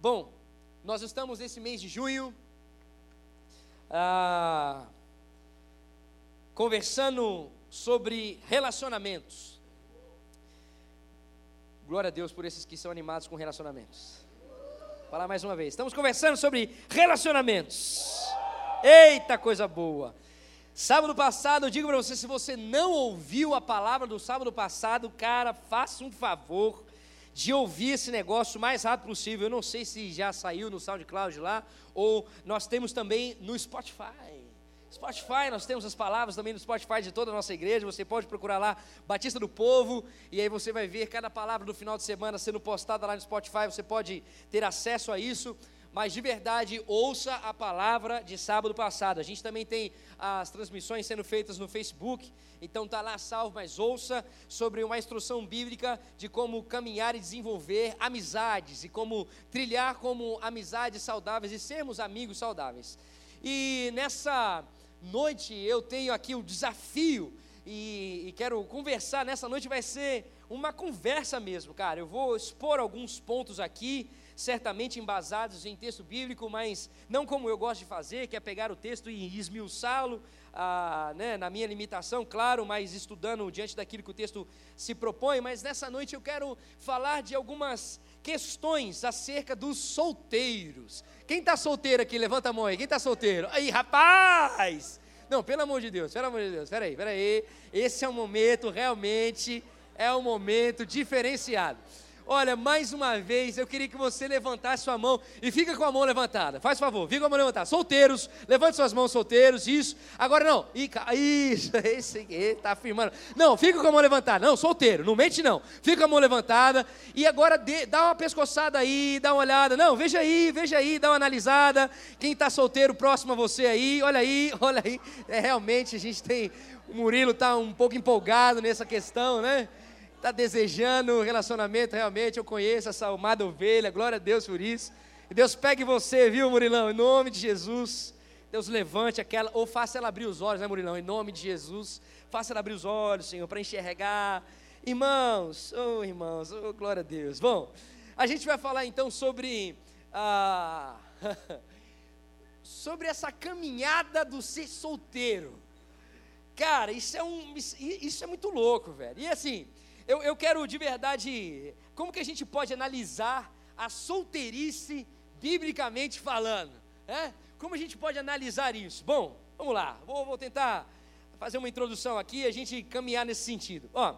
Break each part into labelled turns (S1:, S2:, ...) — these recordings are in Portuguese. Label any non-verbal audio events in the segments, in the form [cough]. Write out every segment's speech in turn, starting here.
S1: Bom, nós estamos nesse mês de junho, ah, conversando sobre relacionamentos. Glória a Deus por esses que são animados com relacionamentos. Vou falar mais uma vez. Estamos conversando sobre relacionamentos. Eita coisa boa. Sábado passado, eu digo para você, se você não ouviu a palavra do sábado passado, cara, faça um favor de ouvir esse negócio o mais rápido possível. Eu não sei se já saiu no SoundCloud lá, ou nós temos também no Spotify. Spotify, nós temos as palavras também no Spotify de toda a nossa igreja. Você pode procurar lá Batista do Povo, e aí você vai ver cada palavra do final de semana sendo postada lá no Spotify. Você pode ter acesso a isso mas de verdade, ouça a palavra de sábado passado. A gente também tem as transmissões sendo feitas no Facebook, então está lá salvo, mas ouça sobre uma instrução bíblica de como caminhar e desenvolver amizades e como trilhar como amizades saudáveis e sermos amigos saudáveis. E nessa noite eu tenho aqui o desafio e, e quero conversar. Nessa noite vai ser uma conversa mesmo, cara. Eu vou expor alguns pontos aqui certamente embasados em texto bíblico, mas não como eu gosto de fazer, que é pegar o texto e esmiuçá-lo, ah, né, na minha limitação, claro, mas estudando diante daquilo que o texto se propõe. Mas nessa noite eu quero falar de algumas questões acerca dos solteiros. Quem está solteiro aqui? Levanta a mão aí. Quem está solteiro? Aí, rapaz! Não, pelo amor de Deus, pelo amor de Deus, peraí, peraí. Esse é um momento realmente, é um momento diferenciado. Olha, mais uma vez, eu queria que você levantasse sua mão e fica com a mão levantada. Faz favor, fica com a mão levantada. Solteiros, levante suas mãos solteiros, isso. Agora não, [laughs] isso, esse está afirmando. Não, fica com a mão levantada. Não, solteiro, não mente não. Fica com a mão levantada e agora dê, dá uma pescoçada aí, dá uma olhada. Não, veja aí, veja aí, dá uma analisada. Quem está solteiro próximo a você aí, olha aí, [laughs] olha aí. É, realmente a gente tem, o Murilo está um pouco empolgado nessa questão, né? Está desejando um relacionamento, realmente, eu conheço essa amada ovelha, glória a Deus por isso. E Deus pegue você, viu, Murilão, em nome de Jesus. Deus levante aquela, ou faça ela abrir os olhos, né, Murilão, em nome de Jesus. Faça ela abrir os olhos, Senhor, para enxergar. Irmãos, oh irmãos, oh glória a Deus. Bom, a gente vai falar então sobre ah, [laughs] sobre essa caminhada do ser solteiro. Cara, isso é um isso é muito louco, velho. E assim, eu, eu quero de verdade, como que a gente pode analisar a solteirice biblicamente falando? É? Como a gente pode analisar isso? Bom, vamos lá, vou, vou tentar fazer uma introdução aqui e a gente caminhar nesse sentido. Ó,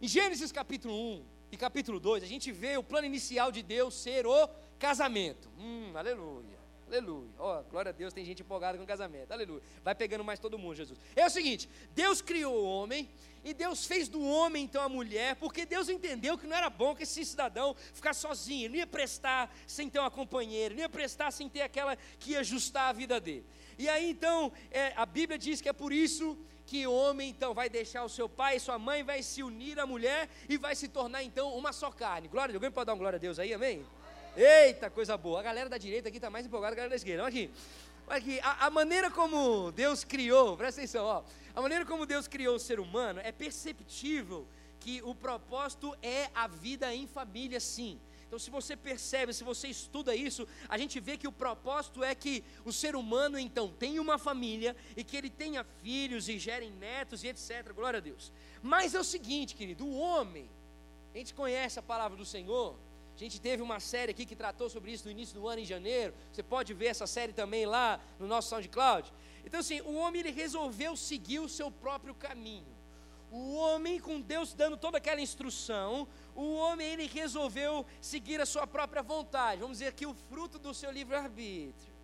S1: em Gênesis capítulo 1 e capítulo 2, a gente vê o plano inicial de Deus ser o casamento. Hum, aleluia. Aleluia. Oh, glória a Deus, tem gente empolgada com casamento. Aleluia. Vai pegando mais todo mundo, Jesus. É o seguinte: Deus criou o homem e Deus fez do homem então a mulher, porque Deus entendeu que não era bom que esse cidadão ficasse sozinho, não ia prestar sem ter uma companheira, não ia prestar sem ter aquela que ia ajustar a vida dele. E aí então, é, a Bíblia diz que é por isso que o homem então vai deixar o seu pai e sua mãe, vai se unir à mulher e vai se tornar então uma só carne. Glória a Deus. Alguém pode dar uma glória a Deus aí, amém? Eita, coisa boa. A galera da direita aqui está mais empolgada que a galera da esquerda. Olha aqui. Olha aqui. A, a maneira como Deus criou, presta atenção, ó. A maneira como Deus criou o ser humano é perceptível que o propósito é a vida em família, sim. Então, se você percebe, se você estuda isso, a gente vê que o propósito é que o ser humano, então, tenha uma família e que ele tenha filhos e gerem netos e etc. Glória a Deus. Mas é o seguinte, querido, o homem, a gente conhece a palavra do Senhor, a gente teve uma série aqui que tratou sobre isso no início do ano, em janeiro. Você pode ver essa série também lá no nosso SoundCloud. Então, assim, o homem ele resolveu seguir o seu próprio caminho. O homem, com Deus dando toda aquela instrução, o homem ele resolveu seguir a sua própria vontade. Vamos dizer aqui o fruto do seu livre-arbítrio.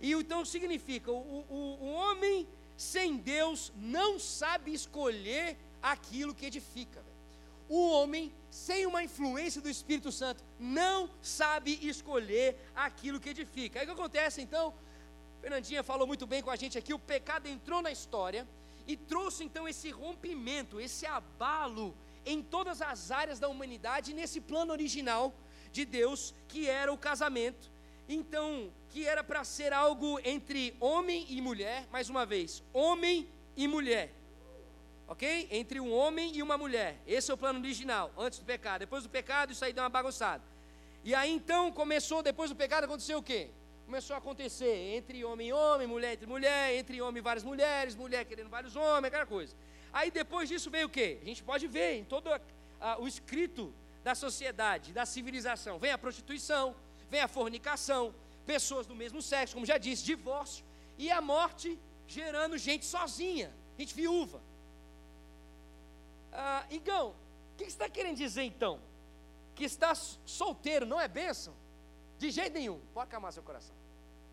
S1: E então significa: o, o, o homem sem Deus não sabe escolher aquilo que edifica. O homem sem uma influência do Espírito Santo não sabe escolher aquilo que edifica. Aí o que acontece então? Fernandinha falou muito bem com a gente aqui, o pecado entrou na história e trouxe então esse rompimento, esse abalo em todas as áreas da humanidade, nesse plano original de Deus, que era o casamento. Então, que era para ser algo entre homem e mulher, mais uma vez, homem e mulher. Ok? Entre um homem e uma mulher. Esse é o plano original, antes do pecado. Depois do pecado, isso aí deu uma bagunçada. E aí então começou, depois do pecado, aconteceu o quê? Começou a acontecer entre homem e homem, mulher entre mulher, entre homem e várias mulheres, mulher querendo vários homens, aquela coisa. Aí depois disso veio o quê? A gente pode ver em todo a, a, o escrito da sociedade, da civilização. Vem a prostituição, vem a fornicação, pessoas do mesmo sexo, como já disse, divórcio, e a morte gerando gente sozinha, gente viúva. Ah, Igão, o que você está querendo dizer então? Que estar solteiro não é bênção? De jeito nenhum. Pode acalmar seu coração.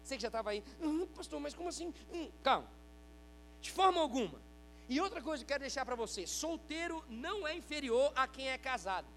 S1: Você que já estava aí, hum, pastor, mas como assim? Hum, calma. De forma alguma. E outra coisa que eu quero deixar para você: solteiro não é inferior a quem é casado.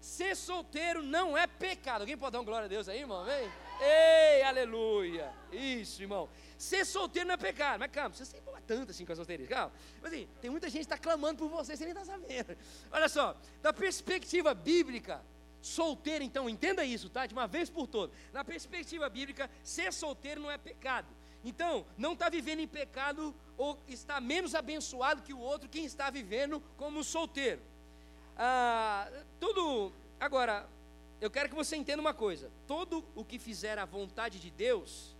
S1: Ser solteiro não é pecado. Alguém pode dar uma glória a Deus aí, irmão? Vem. Ei, aleluia. Isso, irmão. Ser solteiro não é pecado. Mas calma, você sempre tanto assim com a solteirice. Calma. Mas assim, tem muita gente que está clamando por você, você nem está sabendo. Olha só, da perspectiva bíblica, solteiro, então, entenda isso, tá? De uma vez por todas. Na perspectiva bíblica, ser solteiro não é pecado. Então, não está vivendo em pecado ou está menos abençoado que o outro quem está vivendo como solteiro. Ah, tudo. Agora, eu quero que você entenda uma coisa: todo o que fizer a vontade de Deus,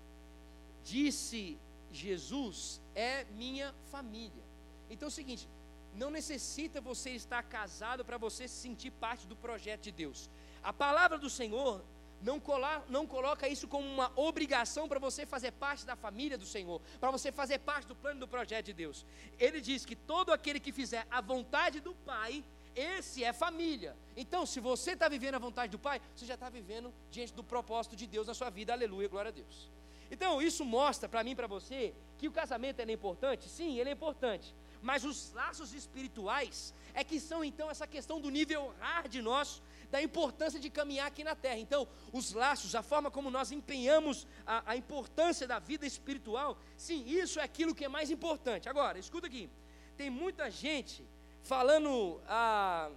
S1: disse Jesus, é minha família. Então é o seguinte: não necessita você estar casado para você se sentir parte do projeto de Deus. A palavra do Senhor não, cola, não coloca isso como uma obrigação para você fazer parte da família do Senhor, para você fazer parte do plano do projeto de Deus. Ele diz que todo aquele que fizer a vontade do Pai, esse é família. Então, se você está vivendo a vontade do Pai, você já está vivendo diante do propósito de Deus na sua vida. Aleluia, glória a Deus. Então, isso mostra para mim e para você que o casamento é importante? Sim, ele é importante. Mas os laços espirituais é que são então essa questão do nível hard nosso, da importância de caminhar aqui na terra. Então, os laços, a forma como nós empenhamos a, a importância da vida espiritual, sim, isso é aquilo que é mais importante. Agora, escuta aqui: tem muita gente falando. Ah,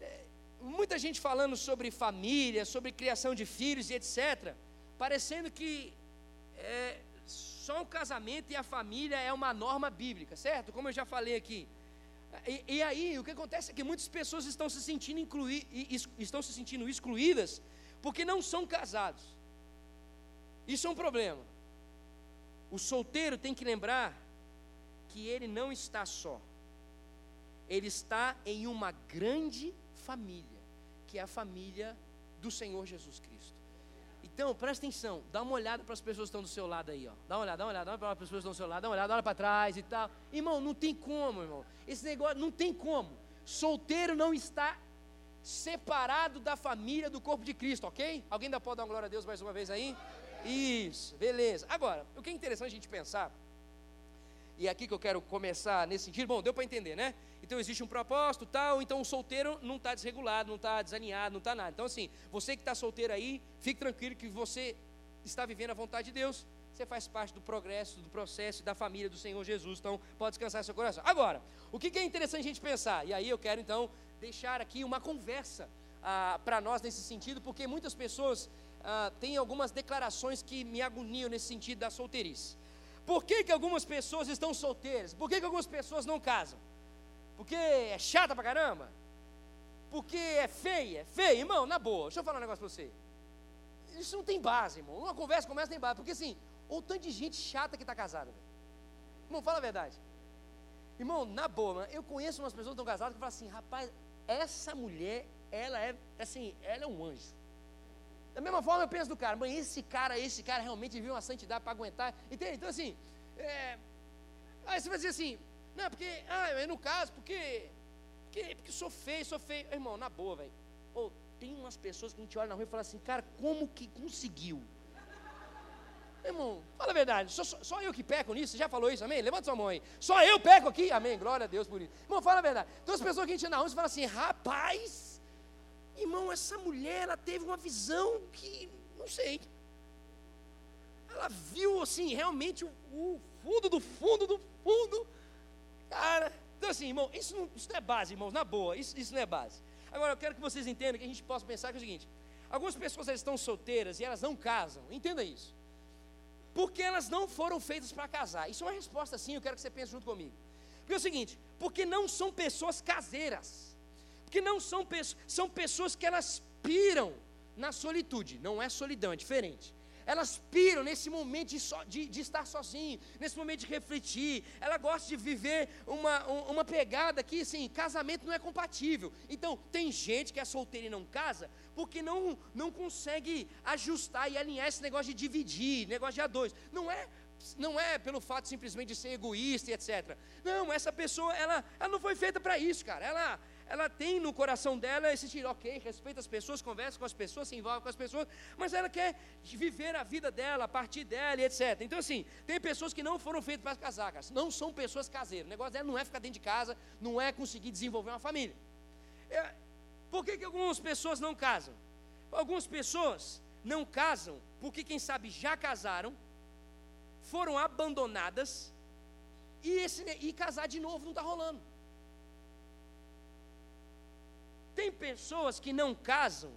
S1: é, muita gente falando sobre família, sobre criação de filhos e etc., parecendo que é, só o casamento e a família é uma norma bíblica, certo? Como eu já falei aqui. E, e aí, o que acontece é que muitas pessoas estão se sentindo inclui, estão se sentindo excluídas porque não são casados. Isso é um problema. O solteiro tem que lembrar que ele não está só ele está em uma grande família, que é a família do Senhor Jesus Cristo. Então, presta atenção, dá uma olhada para as pessoas que estão do seu lado aí, ó. Dá uma olhada, dá uma olhada, dá uma olhada para as pessoas que estão do seu lado, dá uma olhada, olha para trás e tal. Irmão, não tem como, irmão. Esse negócio não tem como. Solteiro não está separado da família do corpo de Cristo, ok? Alguém ainda pode dar uma glória a Deus mais uma vez aí? Isso, beleza. Agora, o que é interessante a gente pensar, e é aqui que eu quero começar nesse sentido, bom, deu para entender, né? Então existe um propósito, tal, então o solteiro não está desregulado, não está desalinhado, não está nada. Então assim, você que está solteiro aí, fique tranquilo que você está vivendo a vontade de Deus. Você faz parte do progresso, do processo da família do Senhor Jesus. Então pode descansar seu coração. Agora, o que é interessante a gente pensar? E aí eu quero então deixar aqui uma conversa ah, para nós nesse sentido, porque muitas pessoas ah, têm algumas declarações que me agoniam nesse sentido da solteirice. Por que, que algumas pessoas estão solteiras? Por que, que algumas pessoas não casam? Porque é chata pra caramba? Porque é feia? É feia, irmão, na boa. Deixa eu falar um negócio pra você. Isso não tem base, irmão. Uma conversa começa tem base. Porque assim, ou tanto de gente chata que está casada. Irmão, fala a verdade. Irmão, na boa, mano, eu conheço umas pessoas que estão casadas que falam assim, rapaz, essa mulher, ela é assim, ela é um anjo. Da mesma forma eu penso do cara, mas esse cara, esse cara realmente viu uma santidade para aguentar. Entende? Então assim, é... aí você vai dizer assim, não, porque, ah, eu não caso, porque, porque, porque sou feio, sou feio. Irmão, na boa, velho. Oh, tem umas pessoas que a gente olha na rua e fala assim, cara, como que conseguiu? Irmão, fala a verdade, só, só, eu que peco nisso, você já falou isso, amém? Levanta sua mão aí. Só eu peco aqui, amém? Glória a Deus por isso. Irmão, fala a verdade. Então as pessoas que a gente na rua fala assim, rapaz, irmão, essa mulher, ela teve uma visão que, não sei. Ela viu assim, realmente o, o fundo do fundo do fundo Cara, então assim, irmão, isso não, isso não é base, irmãos, na boa, isso, isso não é base. Agora, eu quero que vocês entendam que a gente possa pensar que é o seguinte: algumas pessoas estão solteiras e elas não casam, entenda isso. Porque elas não foram feitas para casar. Isso é uma resposta sim, eu quero que você pense junto comigo. Porque é o seguinte, porque não são pessoas caseiras. Porque não são pessoas, são pessoas que elas piram na solitude. Não é solidão, é diferente. Elas piram nesse momento de, so, de, de, estar sozinho, nesse momento de refletir. Ela gosta de viver uma, uma pegada que, assim, casamento não é compatível. Então, tem gente que é solteira e não casa, porque não, não consegue ajustar e alinhar esse negócio de dividir, negócio de a dois. Não é não é pelo fato simplesmente de ser egoísta e etc. Não, essa pessoa, ela, ela não foi feita para isso, cara. Ela, ela tem no coração dela esse tiro, ok, respeita as pessoas, conversa com as pessoas, se envolve com as pessoas, mas ela quer viver a vida dela, a partir dela e etc. Então, assim, tem pessoas que não foram feitas para casar, cara. não são pessoas caseiras. O negócio dela não é ficar dentro de casa, não é conseguir desenvolver uma família. É, por que, que algumas pessoas não casam? Algumas pessoas não casam porque, quem sabe, já casaram, foram abandonadas e, esse, e casar de novo não está rolando. Tem pessoas que não casam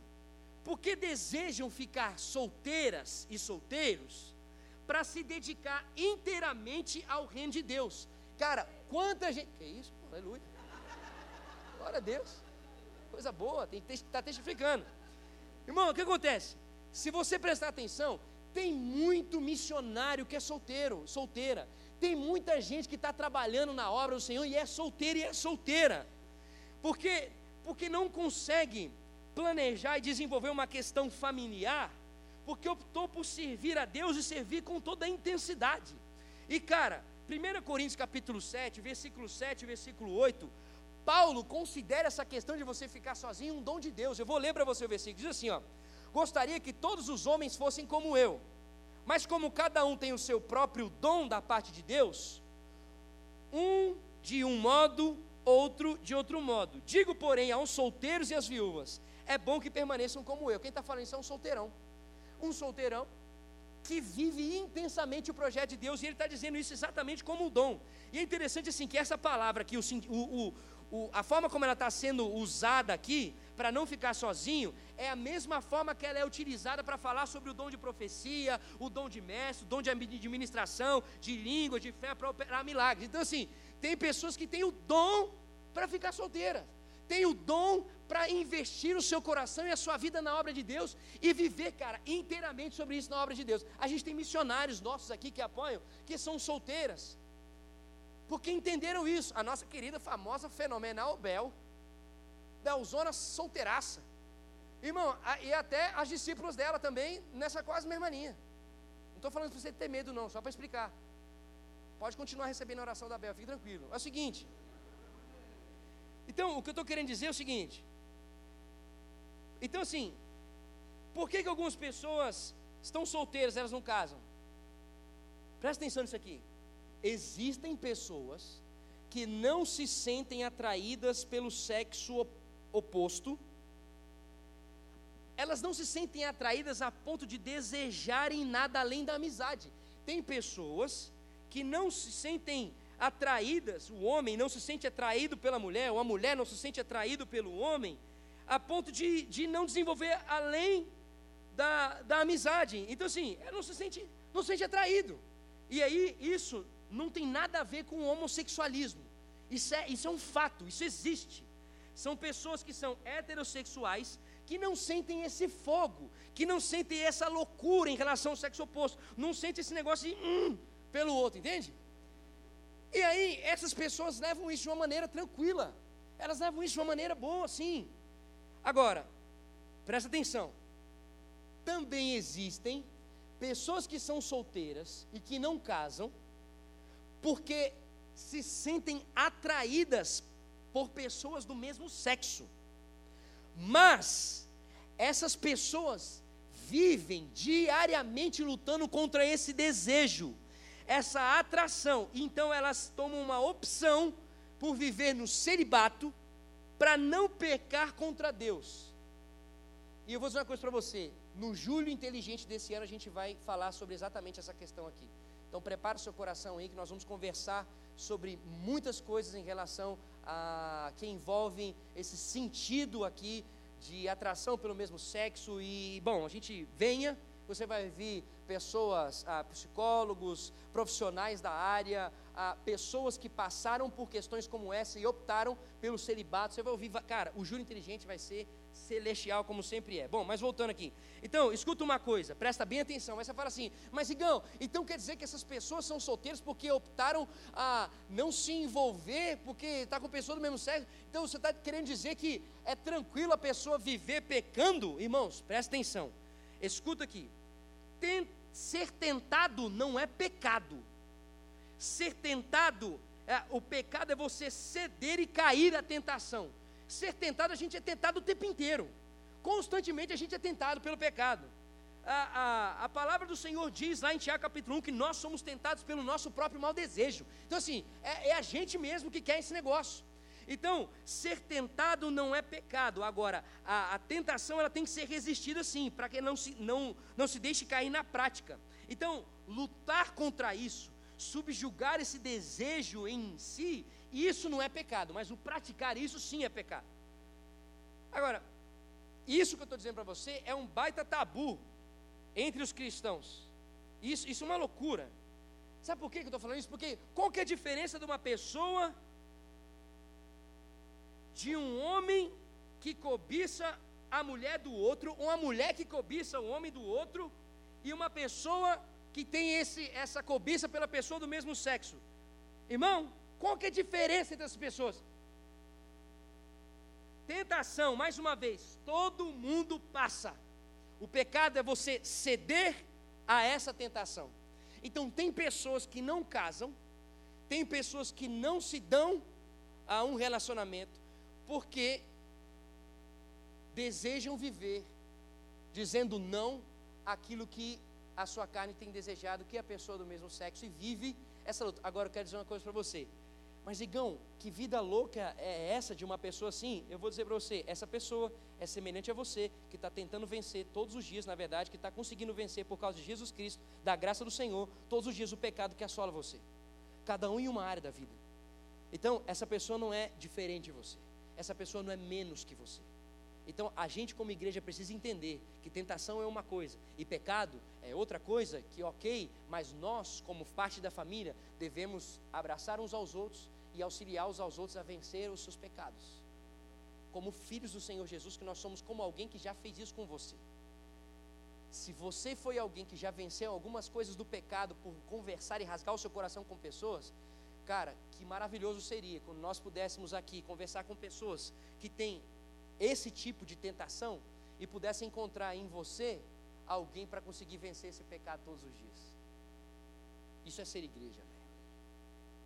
S1: porque desejam ficar solteiras e solteiros para se dedicar inteiramente ao reino de Deus. Cara, quanta gente. Que isso? Aleluia. Glória a Deus. Coisa boa, tem que estar tá testificando. Irmão, o que acontece? Se você prestar atenção, tem muito missionário que é solteiro, solteira. Tem muita gente que está trabalhando na obra do Senhor e é solteira e é solteira. Porque porque não consegue planejar e desenvolver uma questão familiar, porque optou por servir a Deus e servir com toda a intensidade. E cara, 1 Coríntios capítulo 7, versículo 7 versículo 8, Paulo considera essa questão de você ficar sozinho um dom de Deus. Eu vou ler para você o versículo, diz assim, ó: Gostaria que todos os homens fossem como eu, mas como cada um tem o seu próprio dom da parte de Deus, um de um modo outro de outro modo. Digo, porém, aos solteiros e às viúvas: é bom que permaneçam como eu. Quem está falando isso é um solteirão. Um solteirão que vive intensamente o projeto de Deus, e ele está dizendo isso exatamente como o dom. E é interessante assim que essa palavra aqui, o, o, o, a forma como ela está sendo usada aqui, para não ficar sozinho, é a mesma forma que ela é utilizada para falar sobre o dom de profecia, o dom de mestre, o dom de administração, de língua, de fé para operar milagres. Então, assim, tem pessoas que têm o dom para ficar solteira, tem o dom para investir o seu coração e a sua vida na obra de Deus e viver, cara, inteiramente sobre isso na obra de Deus. A gente tem missionários nossos aqui que apoiam, que são solteiras, porque entenderam isso. A nossa querida, famosa, fenomenal Bel, Belzona solteiraça. Irmão, e até as discípulas dela também, nessa quase mesma linha. Não estou falando para você ter medo, não, só para explicar. Pode continuar recebendo a oração da Bel, fique tranquilo. É o seguinte. Então, o que eu estou querendo dizer é o seguinte. Então, assim, por que, que algumas pessoas estão solteiras, elas não casam? Presta atenção nisso aqui. Existem pessoas que não se sentem atraídas pelo sexo oposto, elas não se sentem atraídas a ponto de desejarem nada além da amizade. Tem pessoas que não se sentem atraídas, o homem não se sente atraído pela mulher, ou a mulher não se sente atraído pelo homem, a ponto de, de não desenvolver além da, da amizade. Então, assim, ela não se sente, não se sente atraído. E aí, isso não tem nada a ver com o homossexualismo. Isso é, isso é um fato, isso existe. São pessoas que são heterossexuais, que não sentem esse fogo, que não sentem essa loucura em relação ao sexo oposto, não sentem esse negócio de. Hum, pelo outro, entende? E aí, essas pessoas levam isso de uma maneira tranquila, elas levam isso de uma maneira boa, sim. Agora, presta atenção, também existem pessoas que são solteiras e que não casam, porque se sentem atraídas por pessoas do mesmo sexo. Mas essas pessoas vivem diariamente lutando contra esse desejo essa atração. Então elas tomam uma opção por viver no celibato para não pecar contra Deus. E eu vou dizer uma coisa para você: no julho inteligente desse ano a gente vai falar sobre exatamente essa questão aqui. Então prepare seu coração aí que nós vamos conversar sobre muitas coisas em relação a que envolvem esse sentido aqui de atração pelo mesmo sexo e bom, a gente venha você vai ouvir pessoas, ah, psicólogos, profissionais da área, ah, pessoas que passaram por questões como essa e optaram pelo celibato. Você vai ouvir, cara, o júri inteligente vai ser celestial, como sempre é. Bom, mas voltando aqui. Então, escuta uma coisa, presta bem atenção. Mas você fala assim, mas Igão, então quer dizer que essas pessoas são solteiras porque optaram a não se envolver, porque está com pessoa do mesmo sexo? Então você está querendo dizer que é tranquilo a pessoa viver pecando? Irmãos, presta atenção. Escuta aqui. Tem, ser tentado não é pecado. Ser tentado, é, o pecado é você ceder e cair à tentação. Ser tentado, a gente é tentado o tempo inteiro. Constantemente a gente é tentado pelo pecado. A, a, a, palavra do Senhor diz lá em Tiago capítulo 1 que nós somos tentados pelo nosso próprio mau desejo. Então, assim, é, é a gente mesmo que quer esse negócio. Então, ser tentado não é pecado. Agora, a, a tentação ela tem que ser resistida sim, para que não se, não, não se deixe cair na prática. Então, lutar contra isso, subjugar esse desejo em si, isso não é pecado, mas o praticar isso sim é pecado. Agora, isso que eu estou dizendo para você é um baita tabu entre os cristãos. Isso, isso é uma loucura. Sabe por que eu estou falando isso? Porque qual que é a diferença de uma pessoa, de um homem que cobiça a mulher do outro, ou uma mulher que cobiça o homem do outro, e uma pessoa que tem esse, essa cobiça pela pessoa do mesmo sexo? Irmão, qual que é a diferença entre as pessoas? Tentação, mais uma vez, todo mundo passa. O pecado é você ceder a essa tentação. Então, tem pessoas que não casam, tem pessoas que não se dão a um relacionamento, porque desejam viver dizendo não àquilo que a sua carne tem desejado, que é a pessoa do mesmo sexo, e vive essa luta. Agora eu quero dizer uma coisa para você. Mas, Igão, que vida louca é essa de uma pessoa assim? Eu vou dizer para você: essa pessoa é semelhante a você, que está tentando vencer todos os dias, na verdade, que está conseguindo vencer por causa de Jesus Cristo, da graça do Senhor, todos os dias o pecado que assola você. Cada um em uma área da vida. Então, essa pessoa não é diferente de você. Essa pessoa não é menos que você. Então, a gente, como igreja, precisa entender que tentação é uma coisa e pecado é outra coisa, que ok, mas nós, como parte da família, devemos abraçar uns aos outros e auxiliar uns aos outros a vencer os seus pecados. Como filhos do Senhor Jesus, que nós somos como alguém que já fez isso com você. Se você foi alguém que já venceu algumas coisas do pecado por conversar e rasgar o seu coração com pessoas, cara, que maravilhoso seria quando nós pudéssemos aqui conversar com pessoas que têm esse tipo de tentação e pudessem encontrar em você alguém para conseguir vencer esse pecado todos os dias. Isso é ser igreja.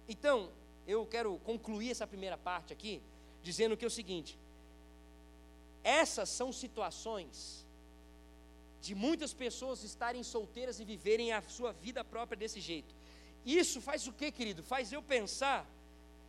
S1: Então, eu quero concluir essa primeira parte aqui, dizendo que é o seguinte: essas são situações de muitas pessoas estarem solteiras e viverem a sua vida própria desse jeito. Isso faz o que, querido? Faz eu pensar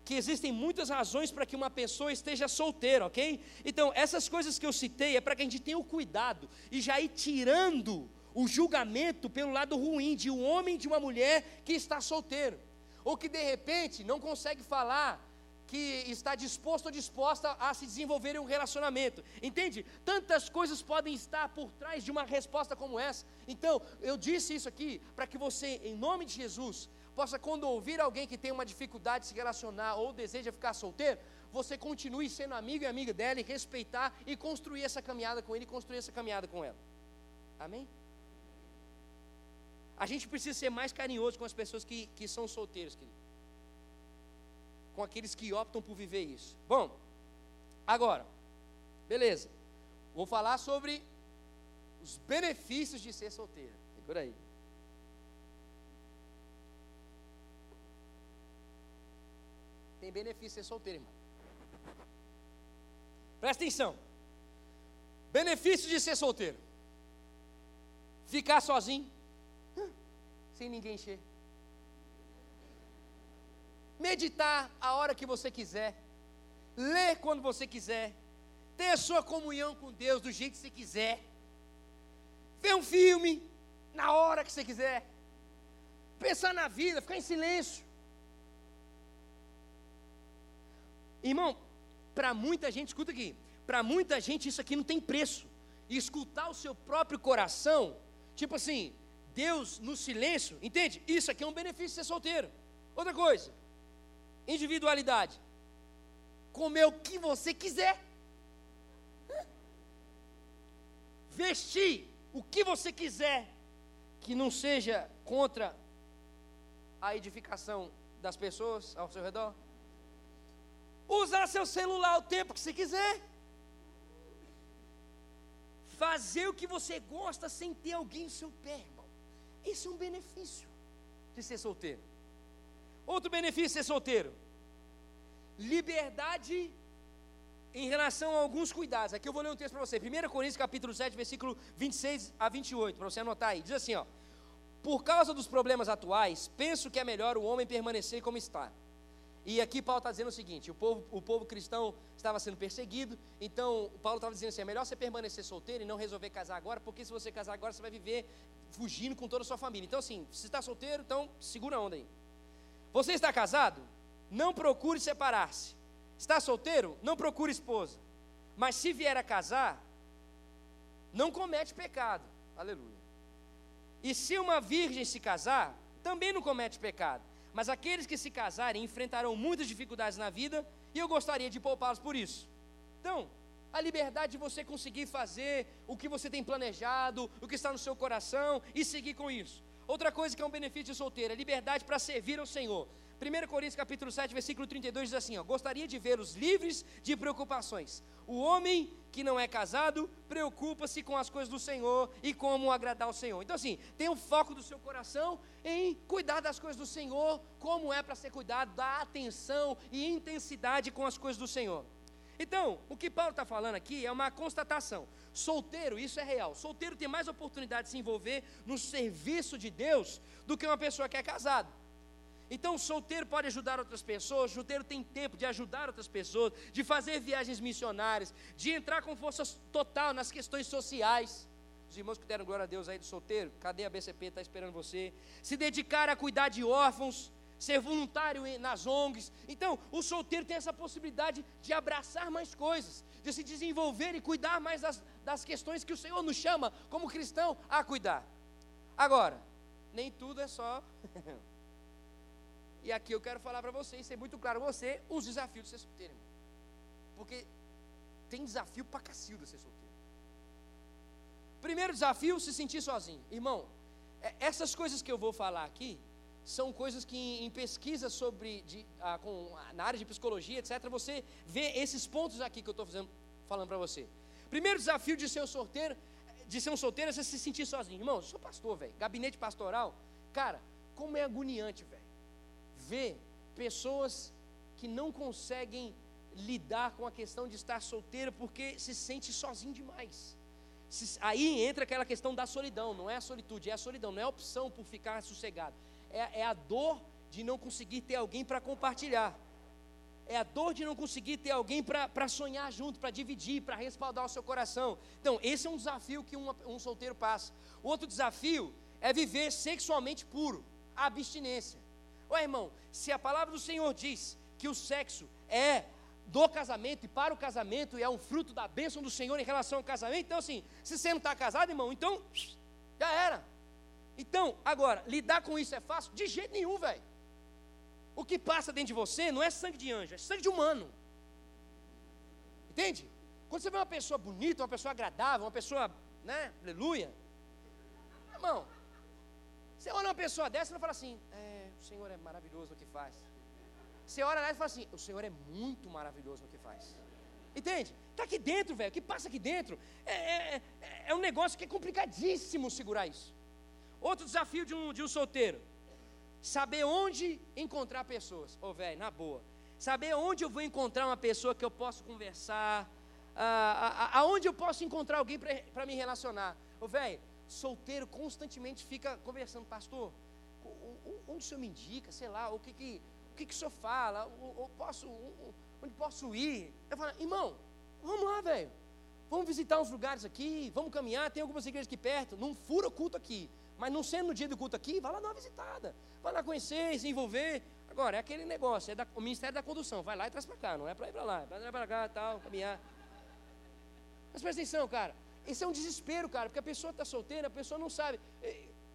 S1: que existem muitas razões para que uma pessoa esteja solteira, ok? Então, essas coisas que eu citei é para que a gente tenha o cuidado e já ir tirando o julgamento pelo lado ruim de um homem e de uma mulher que está solteiro ou que de repente não consegue falar que está disposto ou disposta a se desenvolver em um relacionamento. Entende? Tantas coisas podem estar por trás de uma resposta como essa. Então, eu disse isso aqui para que você, em nome de Jesus, possa, quando ouvir alguém que tem uma dificuldade de se relacionar ou deseja ficar solteiro, você continue sendo amigo e amiga dela e respeitar e construir essa caminhada com ele e construir essa caminhada com ela. Amém? A gente precisa ser mais carinhoso com as pessoas que, que são solteiras, querido. Com aqueles que optam por viver isso. Bom, agora, beleza. Vou falar sobre os benefícios de ser solteiro. Segura aí. Tem benefício ser solteiro, irmão. Presta atenção. Benefício de ser solteiro. Ficar sozinho sem ninguém encher. Meditar a hora que você quiser. Ler quando você quiser. Ter a sua comunhão com Deus do jeito que você quiser. Ver um filme na hora que você quiser. Pensar na vida, ficar em silêncio. Irmão, para muita gente, escuta aqui, para muita gente isso aqui não tem preço. E escutar o seu próprio coração Tipo assim, Deus no silêncio, entende? Isso aqui é um benefício de ser solteiro. Outra coisa, individualidade. Comer o que você quiser. Vestir o que você quiser, que não seja contra a edificação das pessoas ao seu redor. Usar seu celular o tempo que você quiser. Fazer o que você gosta sem ter alguém no seu pé, irmão. Esse é um benefício de ser solteiro. Outro benefício de ser solteiro: liberdade em relação a alguns cuidados. Aqui eu vou ler um texto para você. 1 Coríntios capítulo 7, versículo 26 a 28, para você anotar aí. Diz assim, ó: Por causa dos problemas atuais, penso que é melhor o homem permanecer como está e aqui Paulo está dizendo o seguinte: o povo, o povo cristão estava sendo perseguido, então Paulo estava dizendo assim: é melhor você permanecer solteiro e não resolver casar agora, porque se você casar agora, você vai viver fugindo com toda a sua família. Então, assim, se está solteiro, então segura a onda aí. Você está casado? Não procure separar-se. Está solteiro? Não procure esposa. Mas se vier a casar, não comete pecado. Aleluia. E se uma virgem se casar, também não comete pecado. Mas aqueles que se casarem enfrentarão muitas dificuldades na vida e eu gostaria de poupá-los por isso. Então, a liberdade de você conseguir fazer o que você tem planejado, o que está no seu coração e seguir com isso. Outra coisa que é um benefício de solteiro, é liberdade para servir ao Senhor. 1 Coríntios capítulo 7, versículo 32 diz assim: ó, Gostaria de vê-los livres de preocupações. O homem que não é casado preocupa-se com as coisas do Senhor e como agradar ao Senhor. Então, assim, tem o foco do seu coração em cuidar das coisas do Senhor, como é para ser cuidado, dar atenção e intensidade com as coisas do Senhor. Então, o que Paulo está falando aqui é uma constatação. Solteiro, isso é real. Solteiro tem mais oportunidade de se envolver no serviço de Deus do que uma pessoa que é casado. Então, solteiro pode ajudar outras pessoas, solteiro tem tempo de ajudar outras pessoas, de fazer viagens missionárias, de entrar com força total nas questões sociais. Os irmãos que deram glória a Deus aí do solteiro, cadê a BCP? Está esperando você. Se dedicar a cuidar de órfãos, ser voluntário nas ONGs. Então, o solteiro tem essa possibilidade de abraçar mais coisas, de se desenvolver e cuidar mais das, das questões que o Senhor nos chama, como cristão, a cuidar. Agora, nem tudo é só. [laughs] E aqui eu quero falar para vocês, ser muito claro você, os desafios de ser solteiro. Irmão. Porque tem desafio para cacilda ser solteiro. Primeiro desafio, se sentir sozinho. Irmão, é, essas coisas que eu vou falar aqui são coisas que em, pesquisa sobre de, ah, com, na área de psicologia, etc., você vê esses pontos aqui que eu estou falando para você. Primeiro desafio de ser um solteiro, de ser um solteiro é você se sentir sozinho. Irmão, eu sou pastor, velho. Gabinete pastoral, cara, como é agoniante, velho vê pessoas que não conseguem lidar com a questão de estar solteiro porque se sente sozinho demais. Aí entra aquela questão da solidão, não é a solitude, é a solidão, não é a opção por ficar sossegado, é, é a dor de não conseguir ter alguém para compartilhar, é a dor de não conseguir ter alguém para sonhar junto, para dividir, para respaldar o seu coração. Então, esse é um desafio que um, um solteiro passa. Outro desafio é viver sexualmente puro, a abstinência. Ô irmão, se a palavra do Senhor diz que o sexo é do casamento e para o casamento e é um fruto da bênção do Senhor em relação ao casamento, então assim, se você não está casado, irmão, então já era. Então, agora, lidar com isso é fácil? De jeito nenhum, velho. O que passa dentro de você não é sangue de anjo, é sangue de humano. Entende? Quando você vê uma pessoa bonita, uma pessoa agradável, uma pessoa, né, aleluia. Irmão, você olha uma pessoa dessa e fala assim, é, o Senhor é maravilhoso no que faz. Você olha lá e fala assim: o Senhor é muito maravilhoso no que faz. Entende? Está aqui dentro, velho. O que passa aqui dentro é, é, é, é, um negócio que é complicadíssimo segurar isso. Outro desafio de um, de um solteiro: saber onde encontrar pessoas. Ô, oh, velho, na boa. Saber onde eu vou encontrar uma pessoa que eu posso conversar, aonde eu posso encontrar alguém para me relacionar. Ô, oh, velho, solteiro constantemente fica conversando, pastor onde o senhor me indica, sei lá, o que, que, o que, que o senhor fala, ou, posso, onde posso ir? Eu falo, irmão, vamos lá, velho. Vamos visitar uns lugares aqui, vamos caminhar, tem algumas igrejas aqui perto, não fura o culto aqui. Mas não sendo no dia do culto aqui, vai lá dar uma visitada. Vai lá conhecer, se envolver. Agora, é aquele negócio, é da, o Ministério da Condução. Vai lá e traz para cá, não é para ir para lá. É para ir para cá, tal, caminhar. Mas presta atenção, cara. Esse é um desespero, cara, porque a pessoa está solteira, a pessoa não sabe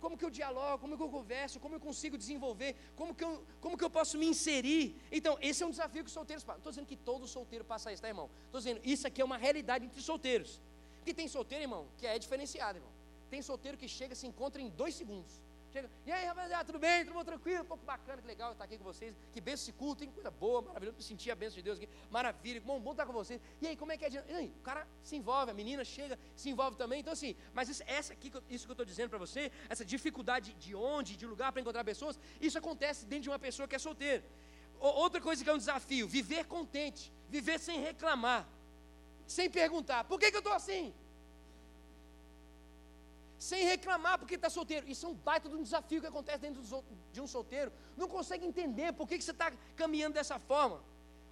S1: como que eu dialogo, como que eu converso, como eu consigo desenvolver, como que eu, como que eu posso me inserir. Então, esse é um desafio que os solteiros passam. Não estou dizendo que todo solteiro passa isso, tá, irmão? Estou dizendo, isso aqui é uma realidade entre solteiros. Porque tem solteiro, irmão, que é diferenciado, irmão. Tem solteiro que chega, se encontra em dois segundos. Chega, e aí, rapaziada, tudo bem? Tudo bom, tranquilo? Pô, que bacana, que legal estar aqui com vocês. Que benção esse culto, tem coisa boa, maravilhoso. Me sentir a benção de Deus aqui. Maravilha, bom, bom estar com vocês. E aí, como é que é? E aí, o cara se envolve, a menina chega, se envolve também. Então, assim, mas isso, essa aqui, isso que eu estou dizendo para você, essa dificuldade de onde, de lugar para encontrar pessoas, isso acontece dentro de uma pessoa que é solteira. Outra coisa que é um desafio, viver contente, viver sem reclamar, sem perguntar, por que, que eu estou assim? Sem reclamar porque está solteiro. Isso é um baita de um desafio que acontece dentro de um solteiro. Não consegue entender por que, você está caminhando dessa forma.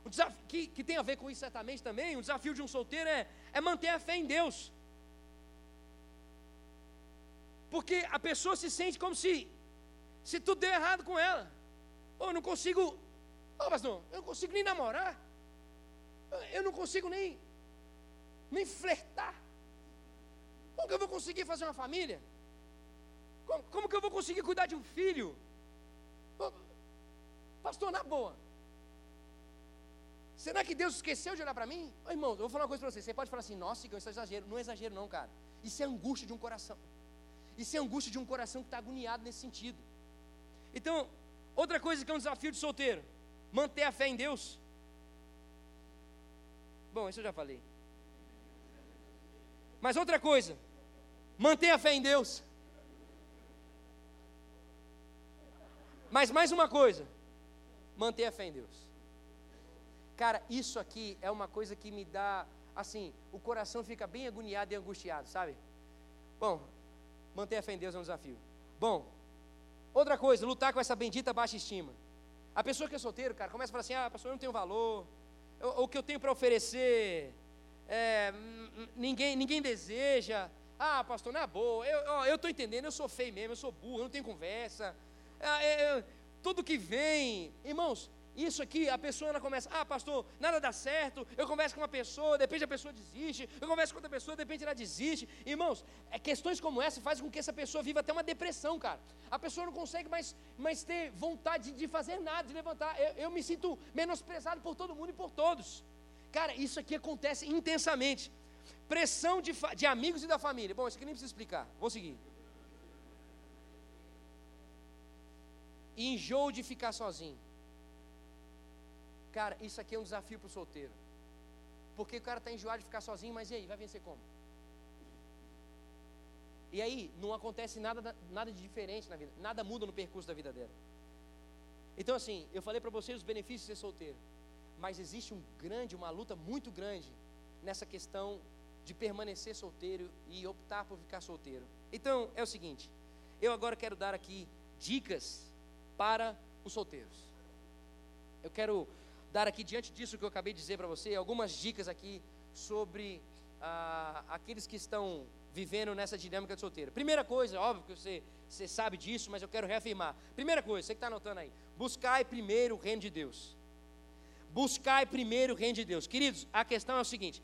S1: Um desafio que, que tem a ver com isso certamente também, um desafio de um solteiro é, é manter a fé em Deus. Porque a pessoa se sente como se, se tudo deu errado com ela. Ou oh, não consigo, oh, pastor, eu não consigo nem namorar. Eu não consigo nem, nem flertar. Como que eu vou conseguir fazer uma família? Como, como que eu vou conseguir cuidar de um filho? Pastor, na boa. Será que Deus esqueceu de olhar para mim? Ô, irmão, eu vou falar uma coisa para você. Você pode falar assim, nossa, isso é exagero. Não é exagero, não, cara. Isso é angústia de um coração. Isso é angústia de um coração que está agoniado nesse sentido. Então, outra coisa que é um desafio de solteiro: manter a fé em Deus. Bom, isso eu já falei. Mas outra coisa, Mantenha a fé em Deus. Mas mais uma coisa, mantenha a fé em Deus. Cara, isso aqui é uma coisa que me dá, assim, o coração fica bem agoniado e angustiado, sabe? Bom, manter a fé em Deus é um desafio. Bom, outra coisa, lutar com essa bendita baixa estima. A pessoa que é solteiro, cara, começa a falar assim: ah, pastor, eu não tenho valor, o que eu tenho para oferecer, é, ninguém, ninguém deseja, ah, pastor, não é boa. Eu estou entendendo, eu sou feio mesmo, eu sou burro, eu não tenho conversa. Ah, é, é, tudo que vem. Irmãos, isso aqui, a pessoa ela começa, ah, pastor, nada dá certo. Eu converso com uma pessoa, de repente a pessoa desiste. Eu converso com outra pessoa, de repente ela desiste. Irmãos, questões como essa fazem com que essa pessoa viva até uma depressão, cara. A pessoa não consegue mais, mais ter vontade de fazer nada, de levantar. Eu, eu me sinto menosprezado por todo mundo e por todos. Cara, isso aqui acontece intensamente. Pressão de, de amigos e da família. Bom, isso aqui nem precisa explicar. Vou seguir. Enjoo de ficar sozinho. Cara, isso aqui é um desafio para o solteiro. Porque o cara está enjoado de ficar sozinho, mas e aí? Vai vencer como? E aí, não acontece nada, nada de diferente na vida. Nada muda no percurso da vida dela. Então, assim, eu falei para vocês os benefícios de ser solteiro. Mas existe um grande, uma luta muito grande nessa questão de permanecer solteiro e optar por ficar solteiro. Então, é o seguinte, eu agora quero dar aqui dicas para os solteiros. Eu quero dar aqui, diante disso que eu acabei de dizer para você, algumas dicas aqui sobre ah, aqueles que estão vivendo nessa dinâmica de solteiro. Primeira coisa, óbvio que você, você sabe disso, mas eu quero reafirmar. Primeira coisa, você que está anotando aí, buscai primeiro o reino de Deus. Buscai primeiro o reino de Deus. Queridos, a questão é o seguinte: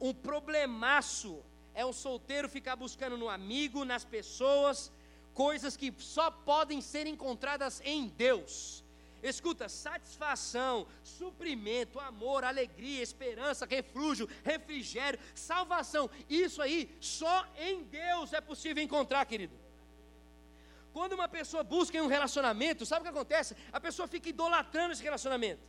S1: um problemaço é um solteiro ficar buscando no amigo, nas pessoas, coisas que só podem ser encontradas em Deus. Escuta, satisfação, suprimento, amor, alegria, esperança, refúgio, refrigério, salvação. Isso aí só em Deus é possível encontrar, querido. Quando uma pessoa busca em um relacionamento, sabe o que acontece? A pessoa fica idolatrando esse relacionamento.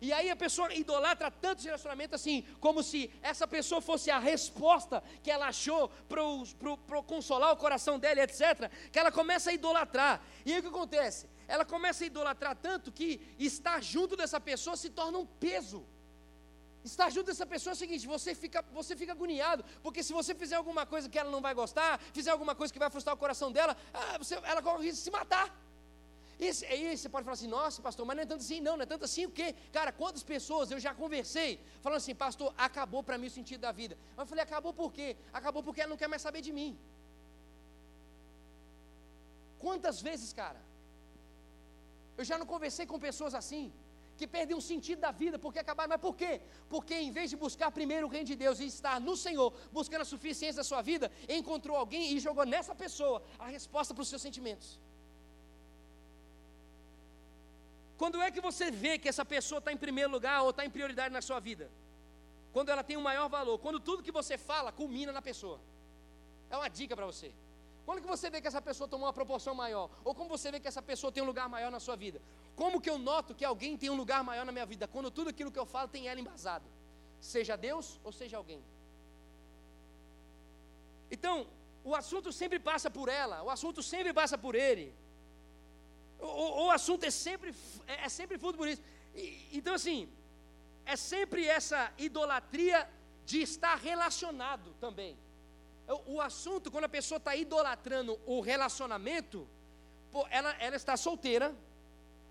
S1: E aí a pessoa idolatra tanto esse relacionamento assim, como se essa pessoa fosse a resposta que ela achou para consolar o coração dela, etc. Que ela começa a idolatrar. E aí o que acontece? Ela começa a idolatrar tanto que estar junto dessa pessoa se torna um peso. Estar junto dessa pessoa é o seguinte: você fica, você fica agoniado, porque se você fizer alguma coisa que ela não vai gostar, fizer alguma coisa que vai frustrar o coração dela, ah, você, ela corre risco de se matar. Esse, aí você pode falar assim, nossa, pastor, mas não é tanto assim, não, não é tanto assim, o quê? Cara, quantas pessoas eu já conversei falando assim, pastor, acabou para mim o sentido da vida. Eu falei, acabou por quê? Acabou porque ela não quer mais saber de mim. Quantas vezes, cara? Eu já não conversei com pessoas assim, que perdem o sentido da vida, porque acabaram. Mas por quê? Porque em vez de buscar primeiro o reino de Deus e estar no Senhor, buscando a suficiência da sua vida, encontrou alguém e jogou nessa pessoa a resposta para os seus sentimentos. Quando é que você vê que essa pessoa está em primeiro lugar ou está em prioridade na sua vida? Quando ela tem o um maior valor, quando tudo que você fala culmina na pessoa. É uma dica para você. Quando que você vê que essa pessoa tomou uma proporção maior? Ou como você vê que essa pessoa tem um lugar maior na sua vida? Como que eu noto que alguém tem um lugar maior na minha vida? Quando tudo aquilo que eu falo tem ela embasado. Seja Deus ou seja alguém. Então, o assunto sempre passa por ela, o assunto sempre passa por ele. O, o, o assunto é sempre, é, sempre. E, então, assim, é sempre essa idolatria de estar relacionado também. O assunto, quando a pessoa está idolatrando o relacionamento, ela, ela está solteira,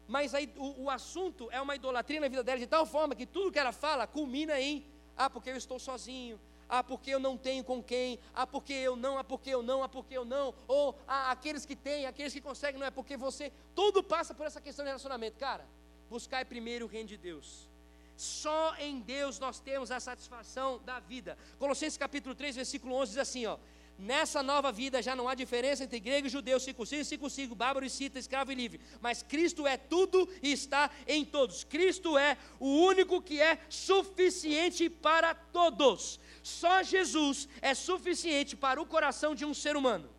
S1: mas aí, o, o, assunto é uma idolatria na vida dela de tal forma que tudo que ela fala culmina em: ah, porque eu estou sozinho, ah, porque eu não tenho com quem, ah, porque eu não, ah, porque eu não, ah, porque eu não, ou ah, aqueles que têm, aqueles que conseguem, não é porque você. Tudo passa por essa questão de relacionamento. Cara, buscar primeiro o reino de Deus. Só em Deus nós temos a satisfação da vida. Colossenses capítulo 3, versículo 11 diz assim, ó: Nessa nova vida já não há diferença entre grego e judeu, circunciso e circunciso, bárbaro e cita, escravo e livre. Mas Cristo é tudo e está em todos. Cristo é o único que é suficiente para todos. Só Jesus é suficiente para o coração de um ser humano.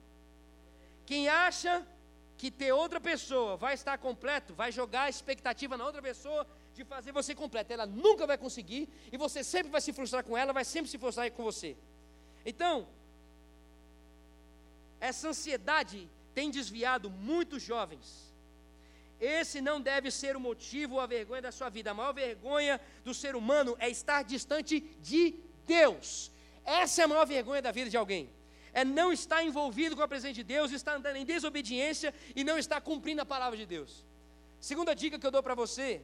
S1: Quem acha que ter outra pessoa vai estar completo, vai jogar a expectativa na outra pessoa de fazer você completo. Ela nunca vai conseguir e você sempre vai se frustrar com ela, vai sempre se frustrar com você. Então, essa ansiedade tem desviado muitos jovens. Esse não deve ser o motivo ou a vergonha da sua vida. A maior vergonha do ser humano é estar distante de Deus. Essa é a maior vergonha da vida de alguém. É não estar envolvido com a presença de Deus, estar andando em desobediência e não estar cumprindo a palavra de Deus. Segunda dica que eu dou para você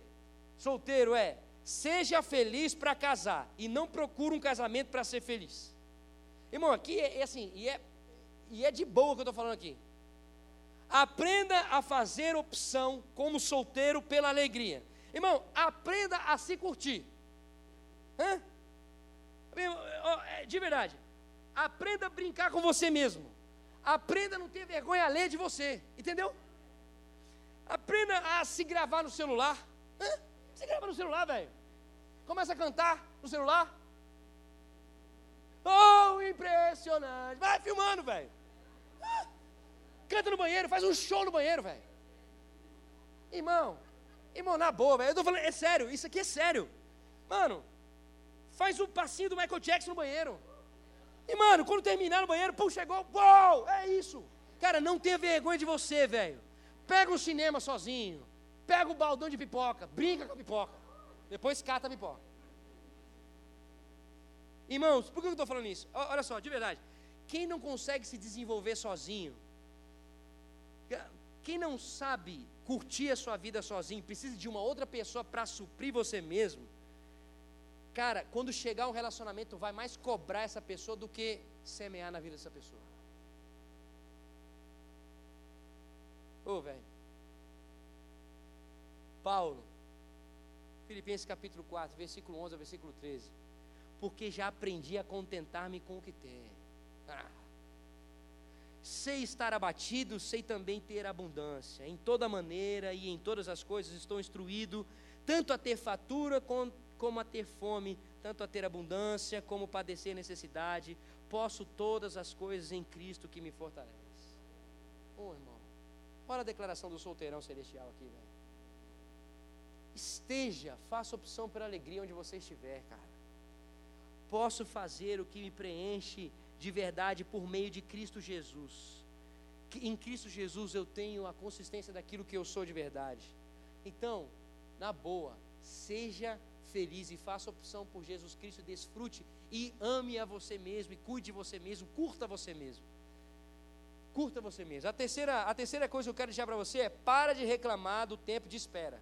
S1: solteiro é: seja feliz para casar e não procure um casamento para ser feliz. Irmão, aqui é, é, assim, e é, e é de boa que eu estou falando aqui. Aprenda a fazer opção como solteiro pela alegria. Irmão, aprenda a se curtir. Hã? É, de verdade. Aprenda a brincar com você mesmo. Aprenda a não ter vergonha alheia de você. Entendeu? Aprenda a se gravar no celular. Hã? Você grava no celular, velho. Começa a cantar no celular. Oh, impressionante. Vai filmando, velho. Canta no banheiro, faz um show no banheiro, velho. Irmão, irmão, na boa, velho. Eu tô falando, é sério, isso aqui é sério. Mano, faz um passinho do Michael Jackson no banheiro. E, mano, quando terminar no banheiro, pum, chegou, uau, é isso. Cara, não tenha vergonha de você, velho. Pega um cinema sozinho. Pega o baldão de pipoca, brinca com a pipoca. Depois cata a pipoca. Irmãos, por que eu estou falando isso? Olha só, de verdade. Quem não consegue se desenvolver sozinho, quem não sabe curtir a sua vida sozinho, precisa de uma outra pessoa para suprir você mesmo, cara, quando chegar um relacionamento, vai mais cobrar essa pessoa do que semear na vida dessa pessoa. Ô, oh, velho. Paulo, Filipenses capítulo 4, versículo 11 ao versículo 13. Porque já aprendi a contentar-me com o que tenho. Ah. Sei estar abatido, sei também ter abundância. Em toda maneira e em todas as coisas estou instruído, tanto a ter fatura como a ter fome, tanto a ter abundância como padecer necessidade. Posso todas as coisas em Cristo que me fortalece. Oh, irmão, olha a declaração do solteirão celestial aqui, velho. Esteja, faça opção pela alegria onde você estiver, cara. Posso fazer o que me preenche de verdade por meio de Cristo Jesus. Em Cristo Jesus eu tenho a consistência daquilo que eu sou de verdade. Então, na boa, seja feliz e faça opção por Jesus Cristo, desfrute e ame a você mesmo e cuide de você mesmo, curta você mesmo. Curta você mesmo. A terceira, a terceira coisa que eu quero dizer para você é: para de reclamar do tempo de espera.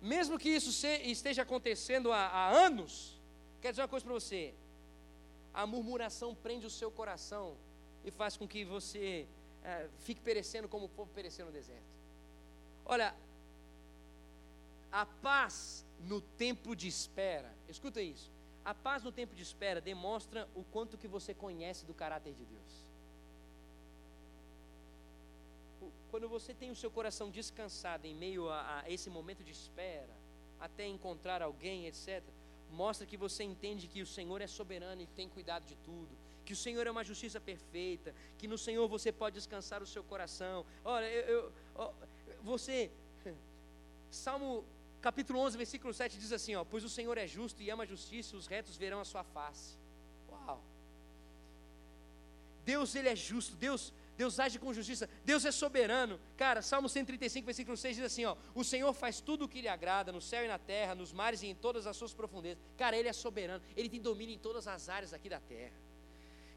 S1: Mesmo que isso esteja acontecendo há, há anos, quero dizer uma coisa para você: a murmuração prende o seu coração e faz com que você é, fique perecendo como o povo pereceu no deserto. Olha, a paz no tempo de espera, escuta isso. A paz no tempo de espera demonstra o quanto que você conhece do caráter de Deus. Quando você tem o seu coração descansado em meio a, a esse momento de espera, até encontrar alguém, etc., mostra que você entende que o Senhor é soberano e tem cuidado de tudo, que o Senhor é uma justiça perfeita, que no Senhor você pode descansar o seu coração. Olha, eu, eu, você, [laughs] Salmo capítulo 11, versículo 7 diz assim: ó, Pois o Senhor é justo e ama a justiça, os retos verão a sua face. Uau! Deus, Ele é justo, Deus, Deus age com justiça, Deus é soberano. Cara, Salmo 135, versículo 6 diz assim: ó, O Senhor faz tudo o que lhe agrada, no céu e na terra, nos mares e em todas as suas profundezas. Cara, Ele é soberano, Ele tem domínio em todas as áreas aqui da terra.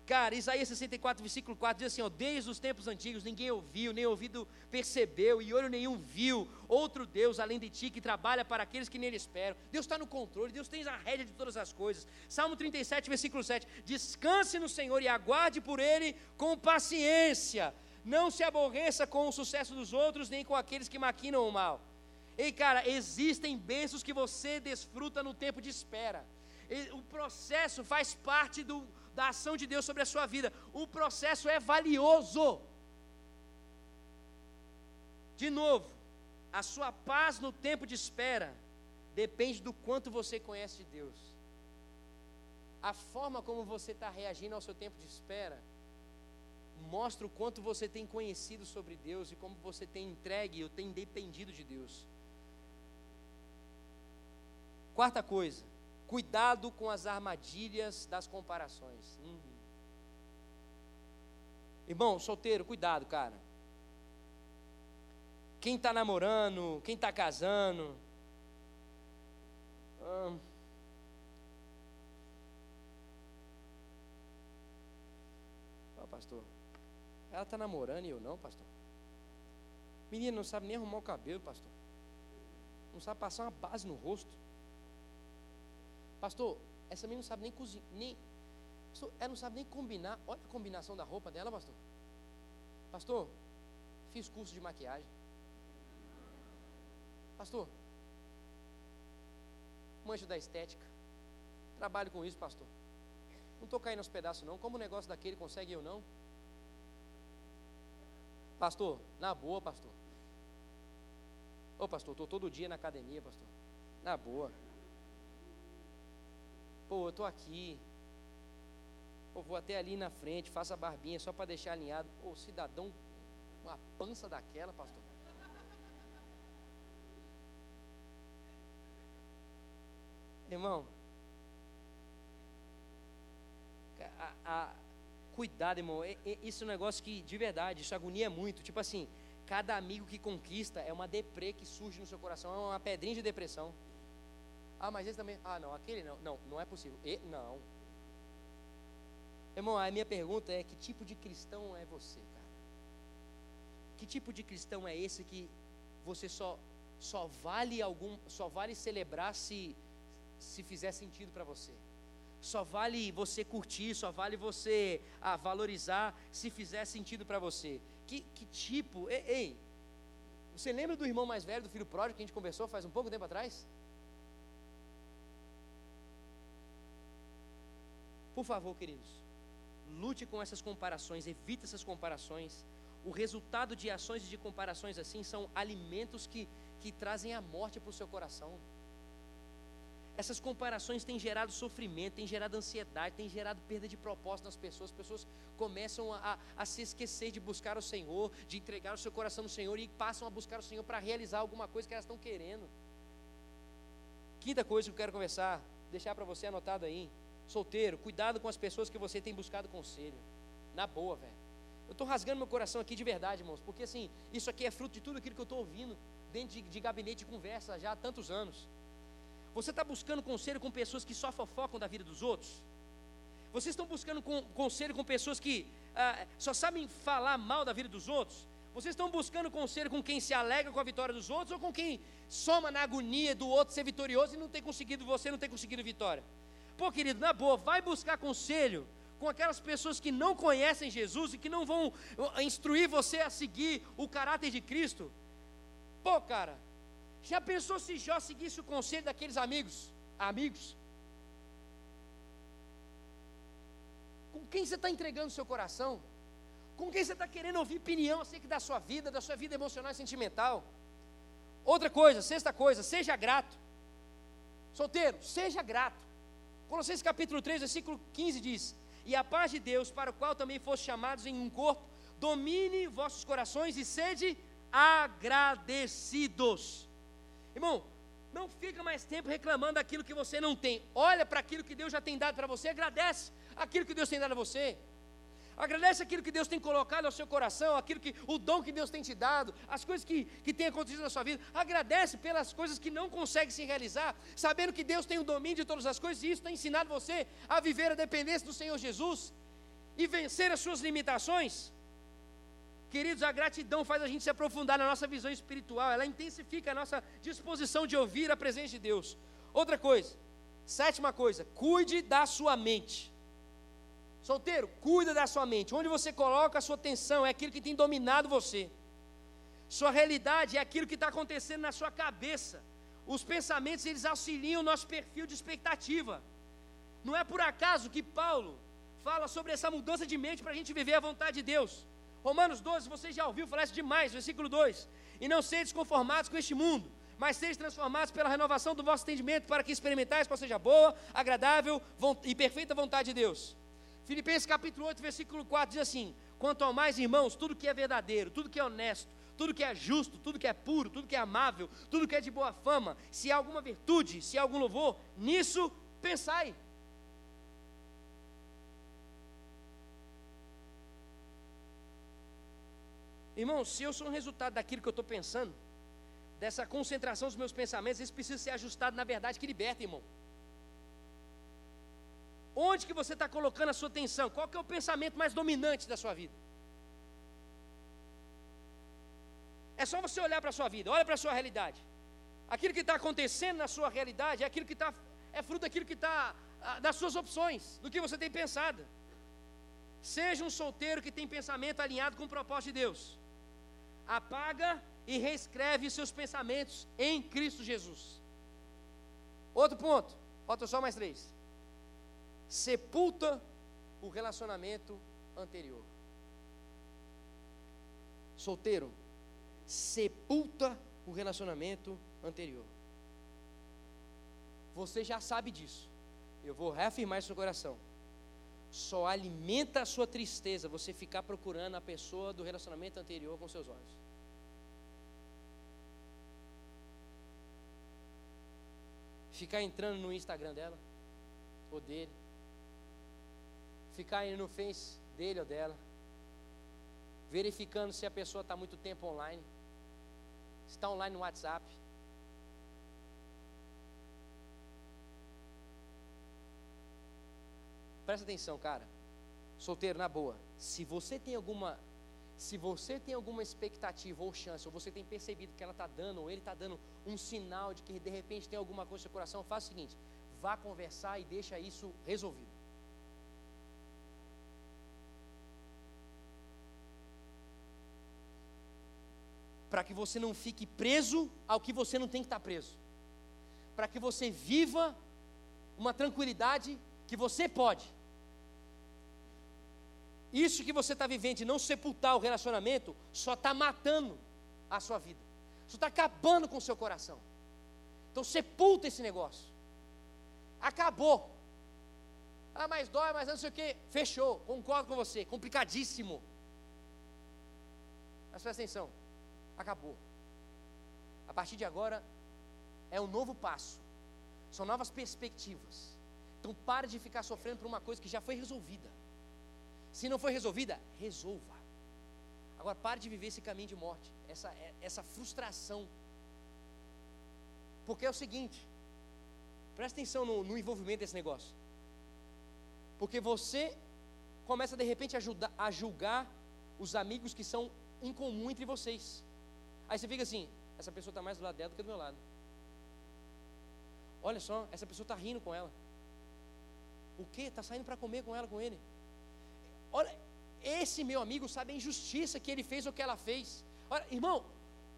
S1: Cara, Isaías 64, versículo 4 diz assim: ó, Desde os tempos antigos ninguém ouviu, nem ouvido percebeu, e olho nenhum viu outro Deus além de ti que trabalha para aqueles que nele esperam. Deus está no controle, Deus tem a rédea de todas as coisas. Salmo 37, versículo 7: Descanse no Senhor e aguarde por ele com paciência. Não se aborreça com o sucesso dos outros, nem com aqueles que maquinam o mal. Ei, cara, existem bênçãos que você desfruta no tempo de espera. O processo faz parte do, da ação de Deus sobre a sua vida. O processo é valioso. De novo, a sua paz no tempo de espera depende do quanto você conhece de Deus. A forma como você está reagindo ao seu tempo de espera mostra o quanto você tem conhecido sobre Deus e como você tem entregue ou tem dependido de Deus. Quarta coisa, Cuidado com as armadilhas das comparações. Uhum. Irmão, solteiro, cuidado, cara. Quem está namorando, quem está casando. Hum. Pastor, ela está namorando e eu não, pastor. Menina, não sabe nem arrumar o cabelo, pastor. Não sabe passar uma base no rosto. Pastor, essa menina não sabe nem cozinhar, nem. Pastor, ela não sabe nem combinar. Olha a combinação da roupa dela, pastor. Pastor, fiz curso de maquiagem. Pastor, manjo da estética. Trabalho com isso, pastor. Não estou caindo aos pedaços, não. Como o negócio daquele consegue eu não? Pastor, na boa, pastor. Ô, pastor, estou todo dia na academia, pastor. Na boa. Pô, eu estou aqui. Pô, vou até ali na frente, faço a barbinha só para deixar alinhado. Pô, cidadão, uma pança daquela, pastor. Irmão, a, a, cuidado, irmão. É, é, isso é um negócio que, de verdade, isso agonia muito. Tipo assim, cada amigo que conquista é uma deprê que surge no seu coração, é uma pedrinha de depressão. Ah, mas esse também. Ah, não, aquele não. Não, não é possível. E, não. Irmão, a minha pergunta é: que tipo de cristão é você, cara? Que tipo de cristão é esse que você só só vale algum, só vale celebrar se se fizer sentido para você? Só vale você curtir, só vale você ah, valorizar se fizer sentido para você. Que, que tipo? Ei, ei, você lembra do irmão mais velho do filho pródigo que a gente conversou faz um pouco tempo atrás? Por favor, queridos, lute com essas comparações, evite essas comparações. O resultado de ações e de comparações assim são alimentos que, que trazem a morte para o seu coração. Essas comparações têm gerado sofrimento, têm gerado ansiedade, têm gerado perda de propósito nas pessoas. As pessoas começam a, a, se esquecer de buscar o Senhor, de entregar o seu coração no Senhor e passam a buscar o Senhor para realizar alguma coisa que elas estão querendo. Quinta coisa que eu quero conversar, deixar para você anotado aí. Solteiro, cuidado com as pessoas que você tem buscado conselho. Na boa, velho. Eu estou rasgando meu coração aqui de verdade, irmãos, porque assim, isso aqui é fruto de tudo aquilo que eu estou ouvindo dentro de, de gabinete de conversa já há tantos anos. Você está buscando conselho com pessoas que só fofocam da vida dos outros? Vocês estão buscando com, conselho com pessoas que ah, só sabem falar mal da vida dos outros? Vocês estão buscando conselho com quem se alegra com a vitória dos outros ou com quem soma na agonia do outro ser vitorioso e não tem conseguido, você não tem conseguido vitória? Pô, querido, na boa, vai buscar conselho com aquelas pessoas que não conhecem Jesus e que não vão instruir você a seguir o caráter de Cristo. Pô, cara, Já pensou se Jó seguisse o conselho daqueles amigos? Amigos? Com quem você está entregando seu coração? Com quem você está querendo ouvir opinião acerca da sua vida, da sua vida emocional e sentimental? Outra coisa, sexta coisa, seja grato. Solteiro, seja grato. Colossenses capítulo 3, versículo 15 diz: E a paz de Deus, para o qual também foste chamados em um corpo, domine vossos corações e sede agradecidos. Irmão, não fica mais tempo reclamando daquilo que você não tem. Olha para aquilo que Deus já tem dado para você, agradece aquilo que Deus tem dado a você. Agradece aquilo que Deus tem colocado ao seu coração, aquilo que o dom que Deus tem te dado, as coisas que, que tem acontecido na sua vida. Agradece pelas coisas que não consegue se realizar, sabendo que Deus tem o domínio de todas as coisas, e isso tem ensinado você a viver a dependência do Senhor Jesus e vencer as suas limitações. Queridos, a gratidão faz a gente se aprofundar na nossa visão espiritual, ela intensifica a nossa disposição de ouvir a presença de Deus. Outra coisa, sétima coisa, cuide da sua mente. Solteiro, cuida da sua mente. Onde você coloca a sua atenção é aquilo que tem dominado você. Sua realidade é aquilo que está acontecendo na sua cabeça. Os pensamentos, eles auxiliam o nosso perfil de expectativa. Não é por acaso que Paulo fala sobre essa mudança de mente para a gente viver a vontade de Deus. Romanos 12, você já ouviu falar isso demais, versículo 2. E não seja conformados com este mundo, mas sejam transformados pela renovação do vosso entendimento, para que experimentais qual seja boa, agradável e perfeita vontade de Deus. Filipenses capítulo 8, versículo 4 diz assim: Quanto ao mais, irmãos, tudo que é verdadeiro, tudo que é honesto, tudo que é justo, tudo que é puro, tudo que é amável, tudo que é de boa fama, se há alguma virtude, se há algum louvor, nisso pensai. Irmão, se eu sou um resultado daquilo que eu estou pensando, dessa concentração dos meus pensamentos, isso precisa ser ajustado na verdade que liberta, irmão. Onde que você está colocando a sua atenção? Qual que é o pensamento mais dominante da sua vida? É só você olhar para a sua vida, olha para a sua realidade. Aquilo que está acontecendo na sua realidade é aquilo que está, é fruto daquilo que está ah, das suas opções, do que você tem pensado. Seja um solteiro que tem pensamento alinhado com o propósito de Deus. Apaga e reescreve seus pensamentos em Cristo Jesus. Outro ponto, falta só mais três sepulta o relacionamento anterior. Solteiro, sepulta o relacionamento anterior. Você já sabe disso. Eu vou reafirmar isso no coração. Só alimenta a sua tristeza você ficar procurando a pessoa do relacionamento anterior com seus olhos. Ficar entrando no Instagram dela ou dele ficar indo no Face dele ou dela, verificando se a pessoa está muito tempo online, se está online no WhatsApp. Presta atenção, cara. Solteiro, na boa. Se você tem alguma se você tem alguma expectativa ou chance, ou você tem percebido que ela está dando, ou ele está dando um sinal de que de repente tem alguma coisa no seu coração, faça o seguinte: vá conversar e deixa isso resolvido. Para que você não fique preso ao que você não tem que estar preso, para que você viva uma tranquilidade que você pode. Isso que você está vivendo de não sepultar o relacionamento só está matando a sua vida, só está acabando com o seu coração. Então sepulta esse negócio. Acabou. Ah, mas dói, mas não sei o que. Fechou, concordo com você. Complicadíssimo. Mas presta atenção acabou. A partir de agora é um novo passo. São novas perspectivas. Então pare de ficar sofrendo por uma coisa que já foi resolvida. Se não foi resolvida, resolva. Agora pare de viver esse caminho de morte, essa, essa frustração. Porque é o seguinte, presta atenção no, no envolvimento desse negócio. Porque você começa de repente a, ajudar, a julgar os amigos que são em comum entre vocês. Aí você fica assim: essa pessoa está mais do lado dela do que do meu lado. Olha só, essa pessoa está rindo com ela. O que? Está saindo para comer com ela, com ele. Olha, esse meu amigo sabe a injustiça que ele fez ou que ela fez. Olha, irmão,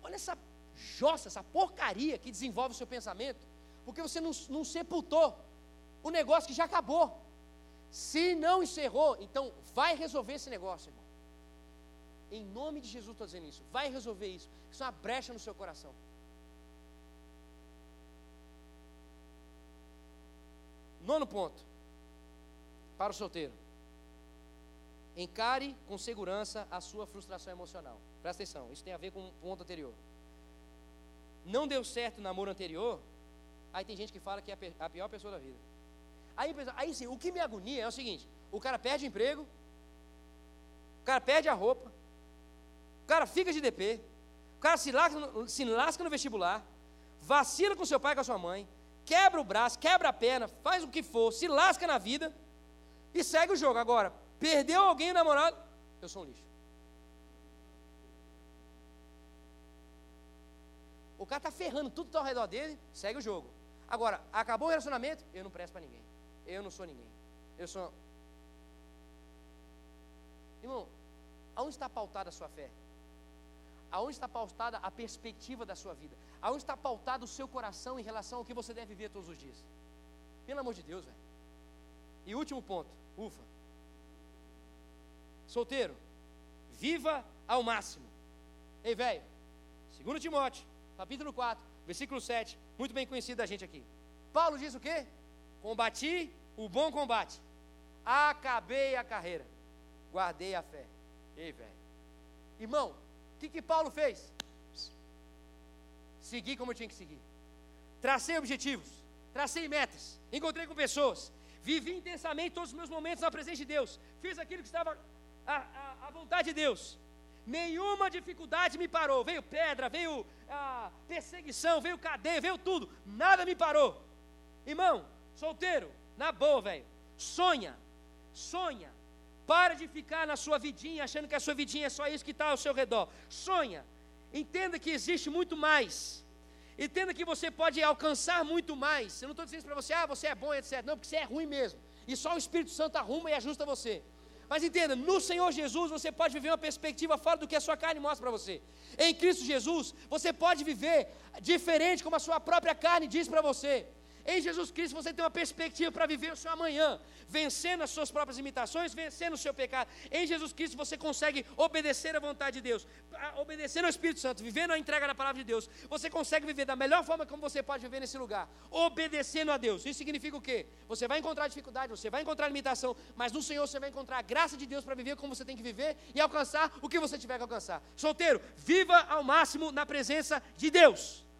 S1: olha essa jossa, essa porcaria que desenvolve o seu pensamento, porque você não, não sepultou o negócio que já acabou. Se não encerrou, então vai resolver esse negócio, irmão. Em nome de Jesus estou dizendo isso. Vai resolver isso. Isso é uma brecha no seu coração. Nono ponto. Para o solteiro. Encare com segurança a sua frustração emocional. Presta atenção, isso tem a ver com o ponto anterior. Não deu certo o namoro anterior, aí tem gente que fala que é a pior pessoa da vida. Aí, aí sim, o que me agonia é o seguinte: o cara perde o emprego, o cara perde a roupa, cara fica de DP, o cara se lasca, se lasca no vestibular, vacila com seu pai e com a sua mãe, quebra o braço, quebra a perna, faz o que for, se lasca na vida e segue o jogo. Agora, perdeu alguém namorado, eu sou um lixo. O cara está ferrando tudo que está ao redor dele, segue o jogo. Agora, acabou o relacionamento, eu não presto para ninguém. Eu não sou ninguém. Eu sou. Irmão, aonde está pautada a sua fé? Aonde está pautada a perspectiva da sua vida? Aonde está pautado o seu coração em relação ao que você deve viver todos os dias? Pelo amor de Deus, velho. E último ponto, ufa. Solteiro, viva ao máximo. Ei, velho, 2 Timóteo, capítulo 4, versículo 7, muito bem conhecido da gente aqui. Paulo diz o quê? Combati o bom combate, acabei a carreira, guardei a fé. Ei, velho. Irmão, que, que Paulo fez? Segui como eu tinha que seguir. Tracei objetivos, tracei metas, encontrei com pessoas, vivi intensamente todos os meus momentos na presença de Deus, fiz aquilo que estava à, à, à vontade de Deus. Nenhuma dificuldade me parou. Veio pedra, veio ah, perseguição, veio cadeia, veio tudo. Nada me parou. Irmão, solteiro, na boa, velho. Sonha, sonha. Para de ficar na sua vidinha achando que a sua vidinha é só isso que está ao seu redor. Sonha. Entenda que existe muito mais. Entenda que você pode alcançar muito mais. Eu não estou dizendo para você, ah, você é bom, etc. Não, porque você é ruim mesmo. E só o Espírito Santo arruma e ajusta você. Mas entenda, no Senhor Jesus você pode viver uma perspectiva fora do que a sua carne mostra para você. Em Cristo Jesus, você pode viver diferente como a sua própria carne diz para você. Em Jesus Cristo você tem uma perspectiva para viver o seu amanhã, vencendo as suas próprias limitações, vencendo o seu pecado. Em Jesus Cristo você consegue obedecer à vontade de Deus, obedecendo ao Espírito Santo, vivendo a entrega da palavra de Deus. Você consegue viver da melhor forma como você pode viver nesse lugar, obedecendo a Deus. Isso significa o quê? Você vai encontrar dificuldade, você vai encontrar limitação, mas no Senhor você vai encontrar a graça de Deus para viver como você tem que viver e alcançar o que você tiver que alcançar. Solteiro, viva ao máximo na presença de Deus.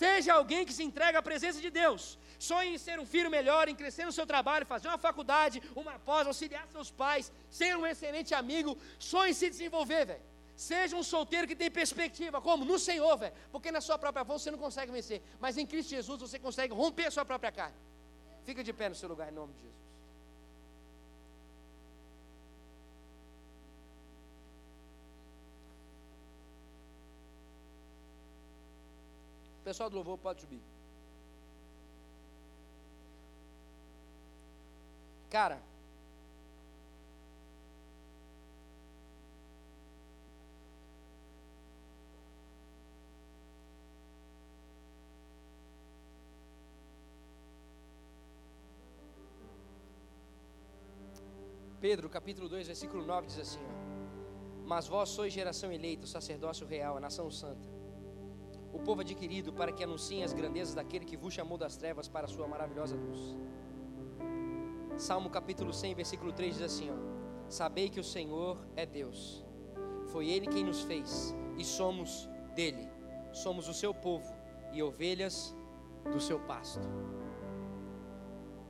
S1: Seja alguém que se entrega à presença de Deus. Sonhe em ser um filho melhor, em crescer no seu trabalho, fazer uma faculdade, uma pós, auxiliar seus pais, ser um excelente amigo. Sonhe em se desenvolver, velho. Seja um solteiro que tem perspectiva, como? No Senhor, velho. Porque na sua própria força você não consegue vencer. Mas em Cristo Jesus você consegue romper a sua própria carne. Fica de pé no seu lugar em nome de Jesus. Pessoal do louvor pode subir. Cara, Pedro, capítulo 2, versículo 9 diz assim: ó, Mas vós sois geração eleita, sacerdócio real, a nação santa o povo adquirido, para que anunciem as grandezas daquele que vos chamou das trevas para a sua maravilhosa luz. Salmo capítulo 100, versículo 3 diz assim: ó, Sabei que o Senhor é Deus, foi Ele quem nos fez, e somos dele, somos o seu povo e ovelhas do seu pasto.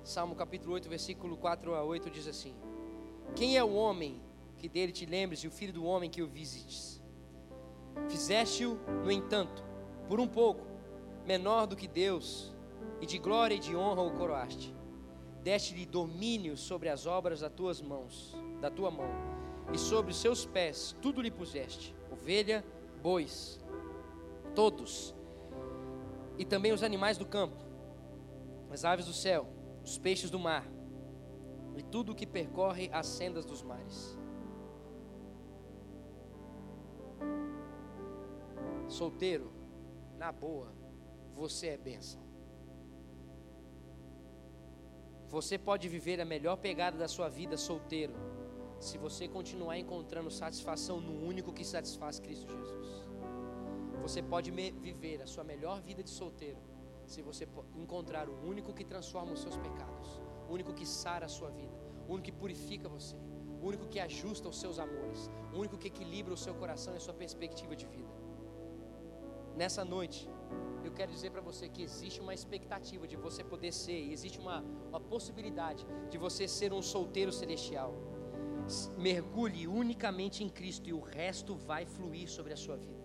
S1: Salmo capítulo 8, versículo 4 a 8 diz assim: Quem é o homem que dele te lembres e o filho do homem que o visites? Fizeste-o, no entanto, por um pouco, menor do que Deus, e de glória e de honra o coroaste. Deste-lhe domínio sobre as obras das tuas mãos, da tua mão, e sobre os seus pés tudo lhe puseste: ovelha, bois, todos, e também os animais do campo, as aves do céu, os peixes do mar, e tudo o que percorre as sendas dos mares. Solteiro, na boa, você é bênção. Você pode viver a melhor pegada da sua vida solteiro, se você continuar encontrando satisfação no único que satisfaz Cristo Jesus. Você pode viver a sua melhor vida de solteiro, se você encontrar o único que transforma os seus pecados, o único que sara a sua vida, o único que purifica você, o único que ajusta os seus amores, o único que equilibra o seu coração e a sua perspectiva de vida. Nessa noite, eu quero dizer para você que existe uma expectativa de você poder ser, e existe uma, uma possibilidade de você ser um solteiro celestial. Mergulhe unicamente em Cristo e o resto vai fluir sobre a sua vida.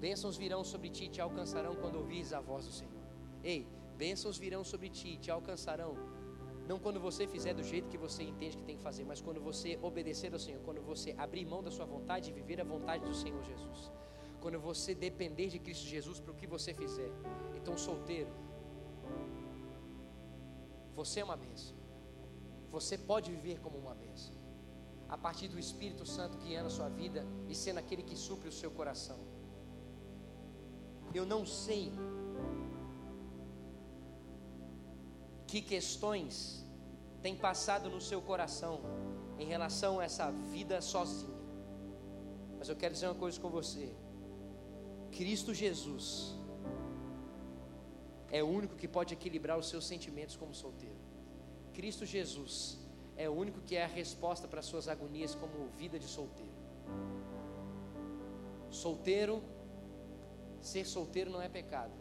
S1: Bênçãos virão sobre ti e te alcançarão quando ouvires a voz do Senhor. Ei, bênçãos virão sobre ti e te alcançarão. Não quando você fizer do jeito que você entende que tem que fazer, mas quando você obedecer ao Senhor, quando você abrir mão da sua vontade e viver a vontade do Senhor Jesus. Quando você depender de Cristo Jesus para o que você fizer. Então, solteiro, você é uma bênção. Você pode viver como uma bênção. A partir do Espírito Santo guiando a sua vida e sendo aquele que supre o seu coração. Eu não sei que questões têm passado no seu coração em relação a essa vida sozinha. Mas eu quero dizer uma coisa com você. Cristo Jesus é o único que pode equilibrar os seus sentimentos como solteiro. Cristo Jesus é o único que é a resposta para as suas agonias como vida de solteiro. Solteiro, ser solteiro não é pecado.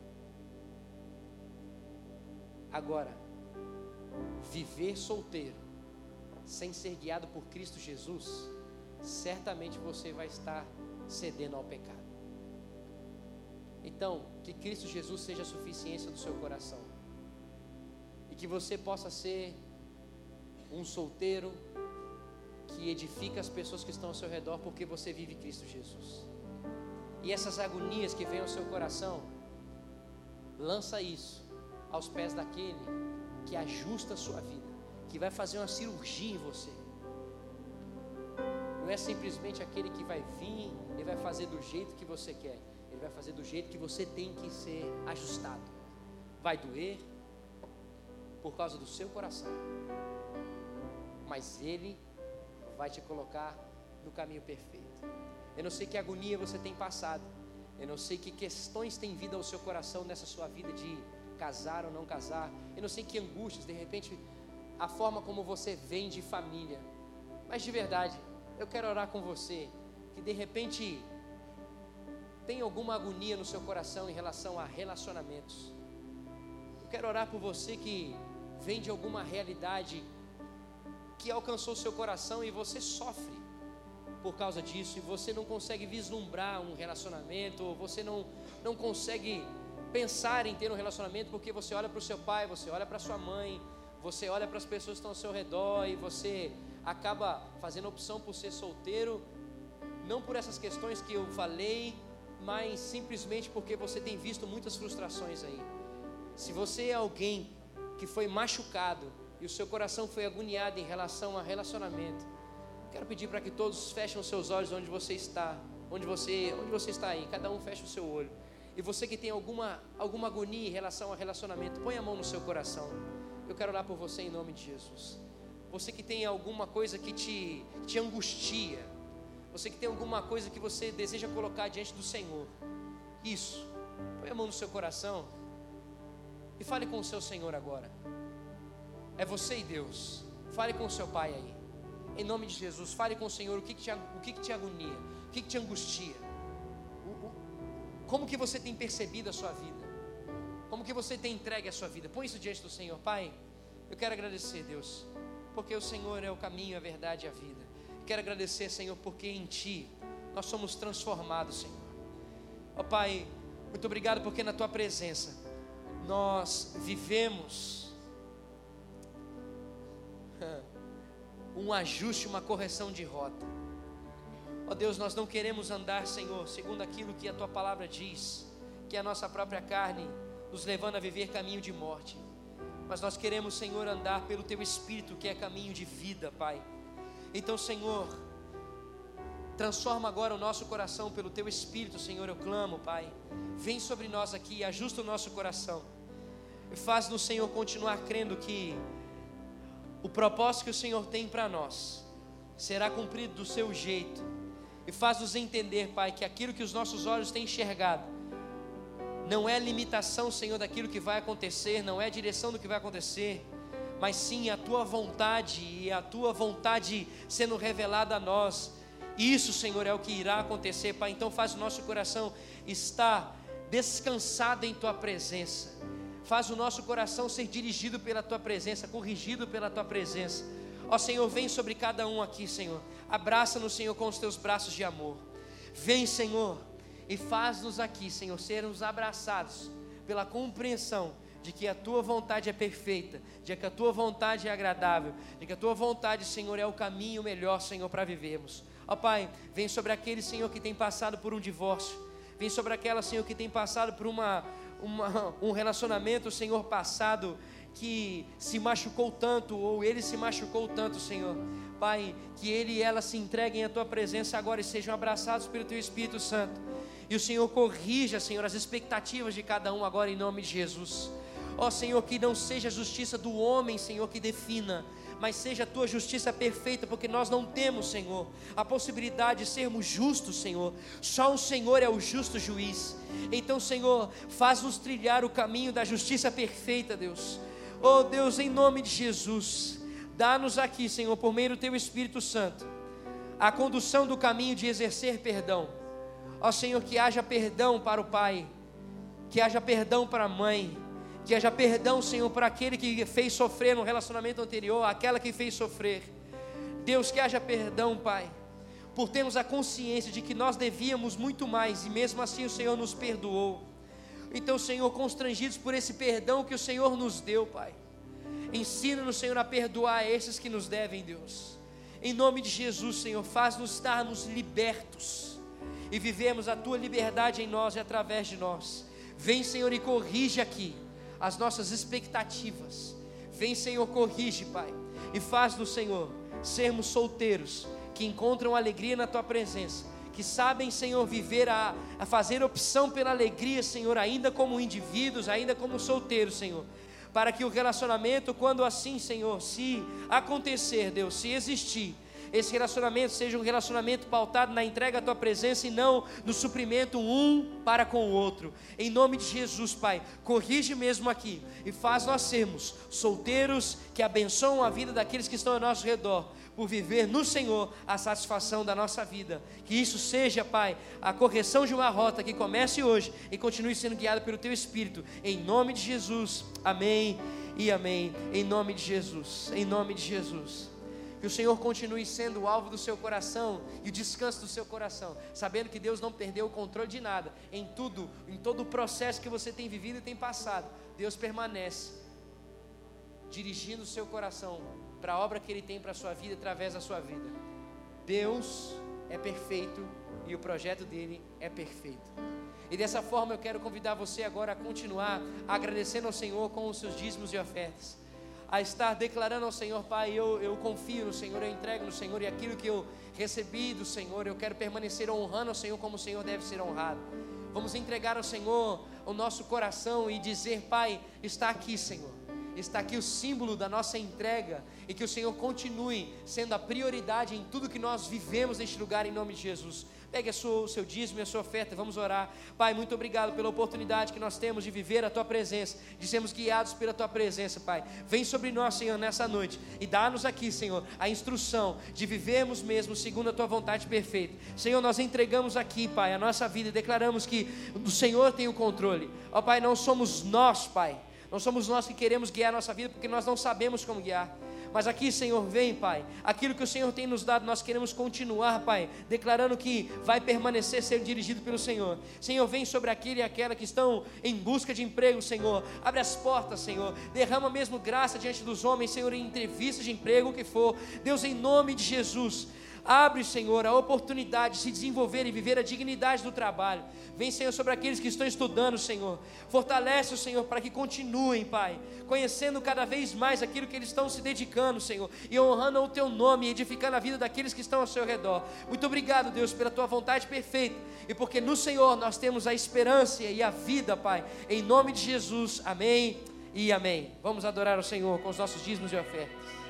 S1: Agora, viver solteiro, sem ser guiado por Cristo Jesus, certamente você vai estar cedendo ao pecado. Então, que Cristo Jesus seja a suficiência do seu coração. E que você possa ser um solteiro que edifica as pessoas que estão ao seu redor porque você vive Cristo Jesus. E essas agonias que vêm ao seu coração, lança isso aos pés daquele que ajusta a sua vida, que vai fazer uma cirurgia em você. Não é simplesmente aquele que vai vir e vai fazer do jeito que você quer. Ele vai fazer do jeito que você tem que ser ajustado. Vai doer por causa do seu coração. Mas ele vai te colocar no caminho perfeito. Eu não sei que agonia você tem passado. Eu não sei que questões têm vindo ao seu coração nessa sua vida de casar ou não casar. Eu não sei que angústias, de repente, a forma como você vem de família. Mas de verdade, eu quero orar com você que de repente tem alguma agonia no seu coração em relação a relacionamentos. Eu quero orar por você que vem de alguma realidade que alcançou seu coração e você sofre por causa disso e você não consegue vislumbrar um relacionamento, ou você não, não consegue pensar em ter um relacionamento porque você olha para o seu pai, você olha para sua mãe, você olha para as pessoas que estão ao seu redor e você acaba fazendo opção por ser solteiro, não por essas questões que eu falei, mas simplesmente porque você tem visto muitas frustrações aí. Se você é alguém que foi machucado e o seu coração foi agoniado em relação a relacionamento, quero pedir para que todos fechem os seus olhos onde você está, onde você, onde você está aí, cada um feche o seu olho. E você que tem alguma, alguma agonia em relação ao relacionamento, põe a mão no seu coração. Eu quero orar por você em nome de Jesus. Você que tem alguma coisa que te, te angustia, você que tem alguma coisa que você deseja colocar diante do Senhor, isso, põe a mão no seu coração e fale com o seu Senhor agora. É você e Deus. Fale com o seu Pai aí. Em nome de Jesus, fale com o Senhor o que, que, te, o que, que te agonia, o que, que te angustia. Como que você tem percebido a sua vida? Como que você tem entregue a sua vida? Põe isso diante do Senhor, Pai. Eu quero agradecer, Deus, porque o Senhor é o caminho, a verdade e a vida. quero agradecer, Senhor, porque em Ti nós somos transformados, Senhor. Ó Pai, muito obrigado porque na Tua presença nós vivemos [laughs] um ajuste, uma correção de rota. Ó oh Deus, nós não queremos andar, Senhor, segundo aquilo que a tua palavra diz, que a nossa própria carne nos levando a viver caminho de morte. Mas nós queremos, Senhor, andar pelo teu espírito, que é caminho de vida, Pai. Então, Senhor, Transforma agora o nosso coração pelo teu espírito, Senhor, eu clamo, Pai. Vem sobre nós aqui, ajusta o nosso coração. E faz-nos, Senhor, continuar crendo que o propósito que o Senhor tem para nós será cumprido do seu jeito. E faz-nos entender, Pai, que aquilo que os nossos olhos têm enxergado não é limitação, Senhor, daquilo que vai acontecer, não é direção do que vai acontecer, mas sim a tua vontade e a tua vontade sendo revelada a nós. Isso, Senhor, é o que irá acontecer, Pai. Então faz o nosso coração estar descansado em tua presença. Faz o nosso coração ser dirigido pela tua presença, corrigido pela tua presença. Ó Senhor, vem sobre cada um aqui, Senhor. Abraça-nos, Senhor, com os teus braços de amor. Vem, Senhor, e faz-nos aqui, Senhor, sermos abraçados pela compreensão de que a tua vontade é perfeita, de que a tua vontade é agradável, de que a tua vontade, Senhor, é o caminho melhor, Senhor, para vivermos. Ó Pai, vem sobre aquele, Senhor, que tem passado por um divórcio, vem sobre aquela, Senhor, que tem passado por uma, uma um relacionamento, Senhor, passado que se machucou tanto, ou ele se machucou tanto, Senhor. Pai, que ele e ela se entreguem à tua presença agora e sejam abraçados pelo teu Espírito Santo. E o Senhor corrija, Senhor, as expectativas de cada um agora em nome de Jesus. Ó Senhor, que não seja a justiça do homem, Senhor, que defina, mas seja a tua justiça perfeita, porque nós não temos, Senhor, a possibilidade de sermos justos, Senhor. Só o Senhor é o justo juiz. Então, Senhor, faz-nos trilhar o caminho da justiça perfeita, Deus. Oh Deus, em nome de Jesus, dá-nos aqui, Senhor, por meio do teu Espírito Santo, a condução do caminho de exercer perdão. Ó oh, Senhor, que haja perdão para o pai, que haja perdão para a mãe, que haja perdão, Senhor, para aquele que fez sofrer no relacionamento anterior, aquela que fez sofrer. Deus, que haja perdão, Pai, por termos a consciência de que nós devíamos muito mais e mesmo assim o Senhor nos perdoou. Então, Senhor, constrangidos por esse perdão que o Senhor nos deu, Pai, ensina-nos, Senhor, a perdoar esses que nos devem, Deus. Em nome de Jesus, Senhor, faz-nos estarmos libertos e vivemos a tua liberdade em nós e através de nós. Vem, Senhor, e corrige aqui as nossas expectativas. Vem, Senhor, corrige, Pai, e faz do Senhor sermos solteiros que encontram alegria na tua presença, que sabem, Senhor, viver a, a fazer opção pela alegria, Senhor, ainda como indivíduos, ainda como solteiros, Senhor para que o relacionamento, quando assim, Senhor, se acontecer, Deus, se existir, esse relacionamento seja um relacionamento pautado na entrega à tua presença e não no suprimento um para com o outro. Em nome de Jesus, Pai, corrige mesmo aqui e faz nós sermos solteiros que abençoam a vida daqueles que estão ao nosso redor por viver no Senhor a satisfação da nossa vida. Que isso seja, Pai, a correção de uma rota que comece hoje e continue sendo guiada pelo Teu Espírito. Em nome de Jesus. Amém e amém. Em nome de Jesus. Em nome de Jesus. Que o Senhor continue sendo o alvo do seu coração e o descanso do seu coração, sabendo que Deus não perdeu o controle de nada, em tudo, em todo o processo que você tem vivido e tem passado. Deus permanece dirigindo o seu coração para a obra que Ele tem para a sua vida através da sua vida. Deus é perfeito e o projeto dele é perfeito. E dessa forma eu quero convidar você agora a continuar agradecendo ao Senhor com os seus dízimos e ofertas a estar declarando ao Senhor, Pai, eu, eu confio no Senhor, eu entrego no Senhor, e aquilo que eu recebi do Senhor, eu quero permanecer honrando ao Senhor como o Senhor deve ser honrado. Vamos entregar ao Senhor o nosso coração e dizer, Pai, está aqui, Senhor. Está aqui o símbolo da nossa entrega e que o Senhor continue sendo a prioridade em tudo que nós vivemos neste lugar em nome de Jesus. Pegue sua, o seu dízimo e a sua oferta, vamos orar. Pai, muito obrigado pela oportunidade que nós temos de viver a Tua presença, de sermos guiados pela Tua presença, Pai. Vem sobre nós, Senhor, nessa noite e dá-nos aqui, Senhor, a instrução de vivermos mesmo segundo a Tua vontade perfeita. Senhor, nós entregamos aqui, Pai, a nossa vida e declaramos que o Senhor tem o controle. Ó Pai, não somos nós, Pai. Não somos nós que queremos guiar a nossa vida porque nós não sabemos como guiar. Mas aqui, Senhor, vem, Pai. Aquilo que o Senhor tem nos dado, nós queremos continuar, Pai, declarando que vai permanecer sendo dirigido pelo Senhor. Senhor, vem sobre aquele e aquela que estão em busca de emprego, Senhor. Abre as portas, Senhor. Derrama mesmo graça diante dos homens, Senhor, em entrevistas de emprego, o que for. Deus, em nome de Jesus.
S2: Abre, Senhor, a oportunidade de se desenvolver e viver a dignidade do trabalho. Vem, Senhor, sobre aqueles que estão estudando, Senhor. Fortalece o Senhor para que continuem, Pai, conhecendo cada vez mais aquilo que eles estão se dedicando, Senhor, e honrando o Teu nome, edificando a vida daqueles que estão ao seu redor. Muito obrigado, Deus, pela Tua vontade perfeita e porque no Senhor nós temos a esperança e a vida, Pai. Em nome de Jesus, amém e amém. Vamos adorar o Senhor com os nossos dízimos e ofertas.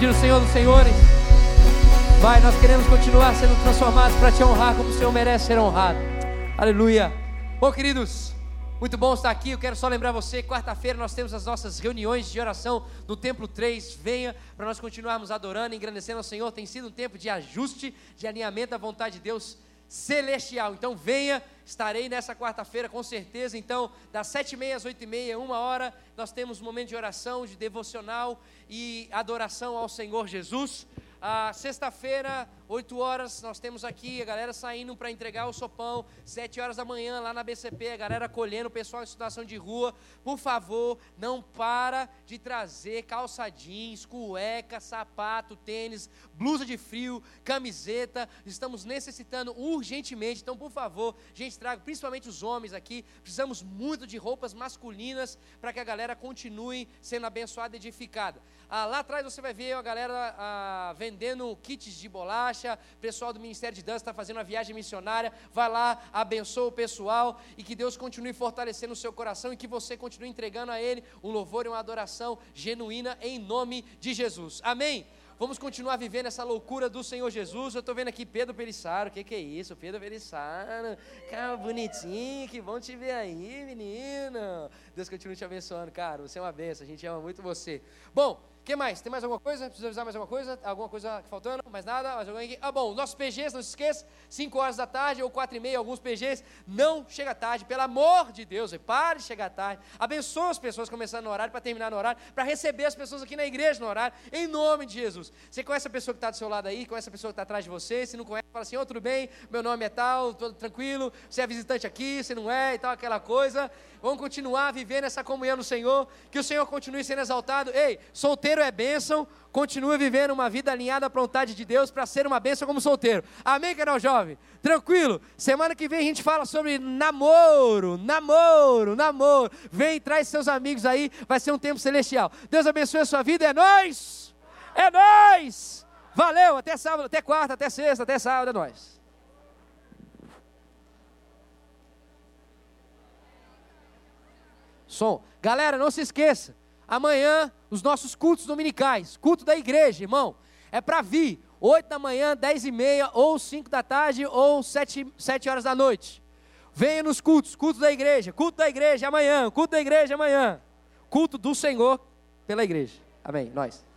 S1: Aplaudir o Senhor dos Senhores. Vai, nós queremos continuar sendo transformados para te honrar como o Senhor merece ser honrado. Aleluia. Bom, queridos, muito bom estar aqui. Eu quero só lembrar você: quarta-feira nós temos as nossas reuniões de oração no Templo 3. Venha para nós continuarmos adorando, engrandecendo ao Senhor. Tem sido um tempo de ajuste, de alinhamento à vontade de Deus celestial. Então venha, estarei nessa quarta-feira com certeza. Então, das sete e meia às oito e meia, uma hora, nós temos um momento de oração, de devocional e adoração ao Senhor Jesus. Ah, Sexta-feira, 8 horas, nós temos aqui a galera saindo para entregar o sopão. 7 horas da manhã, lá na BCP, a galera colhendo o pessoal em situação de rua. Por favor, não para de trazer calça jeans, cueca, sapato, tênis, blusa de frio, camiseta. Estamos necessitando urgentemente. Então, por favor, gente, traga, principalmente os homens aqui. Precisamos muito de roupas masculinas para que a galera continue sendo abençoada e edificada. Ah, lá atrás você vai ver a galera ah, vendendo kits de bolacha. Pessoal do Ministério de Dança está fazendo uma viagem missionária. Vai lá, abençoa o pessoal e que Deus continue fortalecendo o seu coração e que você continue entregando a Ele um louvor e uma adoração genuína em nome de Jesus. Amém? Vamos continuar vivendo essa loucura do Senhor Jesus. Eu estou vendo aqui Pedro Pelissaro. O que, que é isso? Pedro Pelissaro. Cara, bonitinho. Que bom te ver aí, menino. Deus continue te abençoando, cara. Você é uma benção. A gente ama muito você. Bom, que mais? Tem mais alguma coisa? Precisa avisar mais alguma coisa? Alguma coisa faltando? Mais nada? Mais alguém aqui? Ah, bom, nossos PGs, não se esqueça, 5 horas da tarde ou 4 e meia, alguns PGs, não chega tarde, pelo amor de Deus, pare de chegar tarde, abençoe as pessoas começando no horário, para terminar no horário, para receber as pessoas aqui na igreja no horário, em nome de Jesus. Você conhece a pessoa que está do seu lado aí, conhece a pessoa que está atrás de você, se não conhece, fala assim, ô, oh, tudo bem, meu nome é tal, tudo tranquilo, você é visitante aqui, você não é e tal, aquela coisa, vamos continuar vivendo essa comunhão no Senhor, que o Senhor continue sendo exaltado, ei, solteiro é bênção, continue vivendo uma vida alinhada à vontade de Deus para ser uma bênção como solteiro. Amém, canal jovem? Tranquilo? Semana que vem a gente fala sobre namoro, namoro, namoro. Vem, traz seus amigos aí, vai ser um tempo celestial. Deus abençoe a sua vida, é nós. É nós. Valeu, até sábado, até quarta, até sexta, até sábado, é nós. Som. Galera, não se esqueça. Amanhã, os nossos cultos dominicais, culto da igreja, irmão, é para vir 8 da manhã, 10 e meia, ou 5 da tarde, ou 7, 7 horas da noite. Venha nos cultos, culto da igreja, culto da igreja amanhã, culto da igreja amanhã, culto do Senhor pela igreja. Amém. Nós.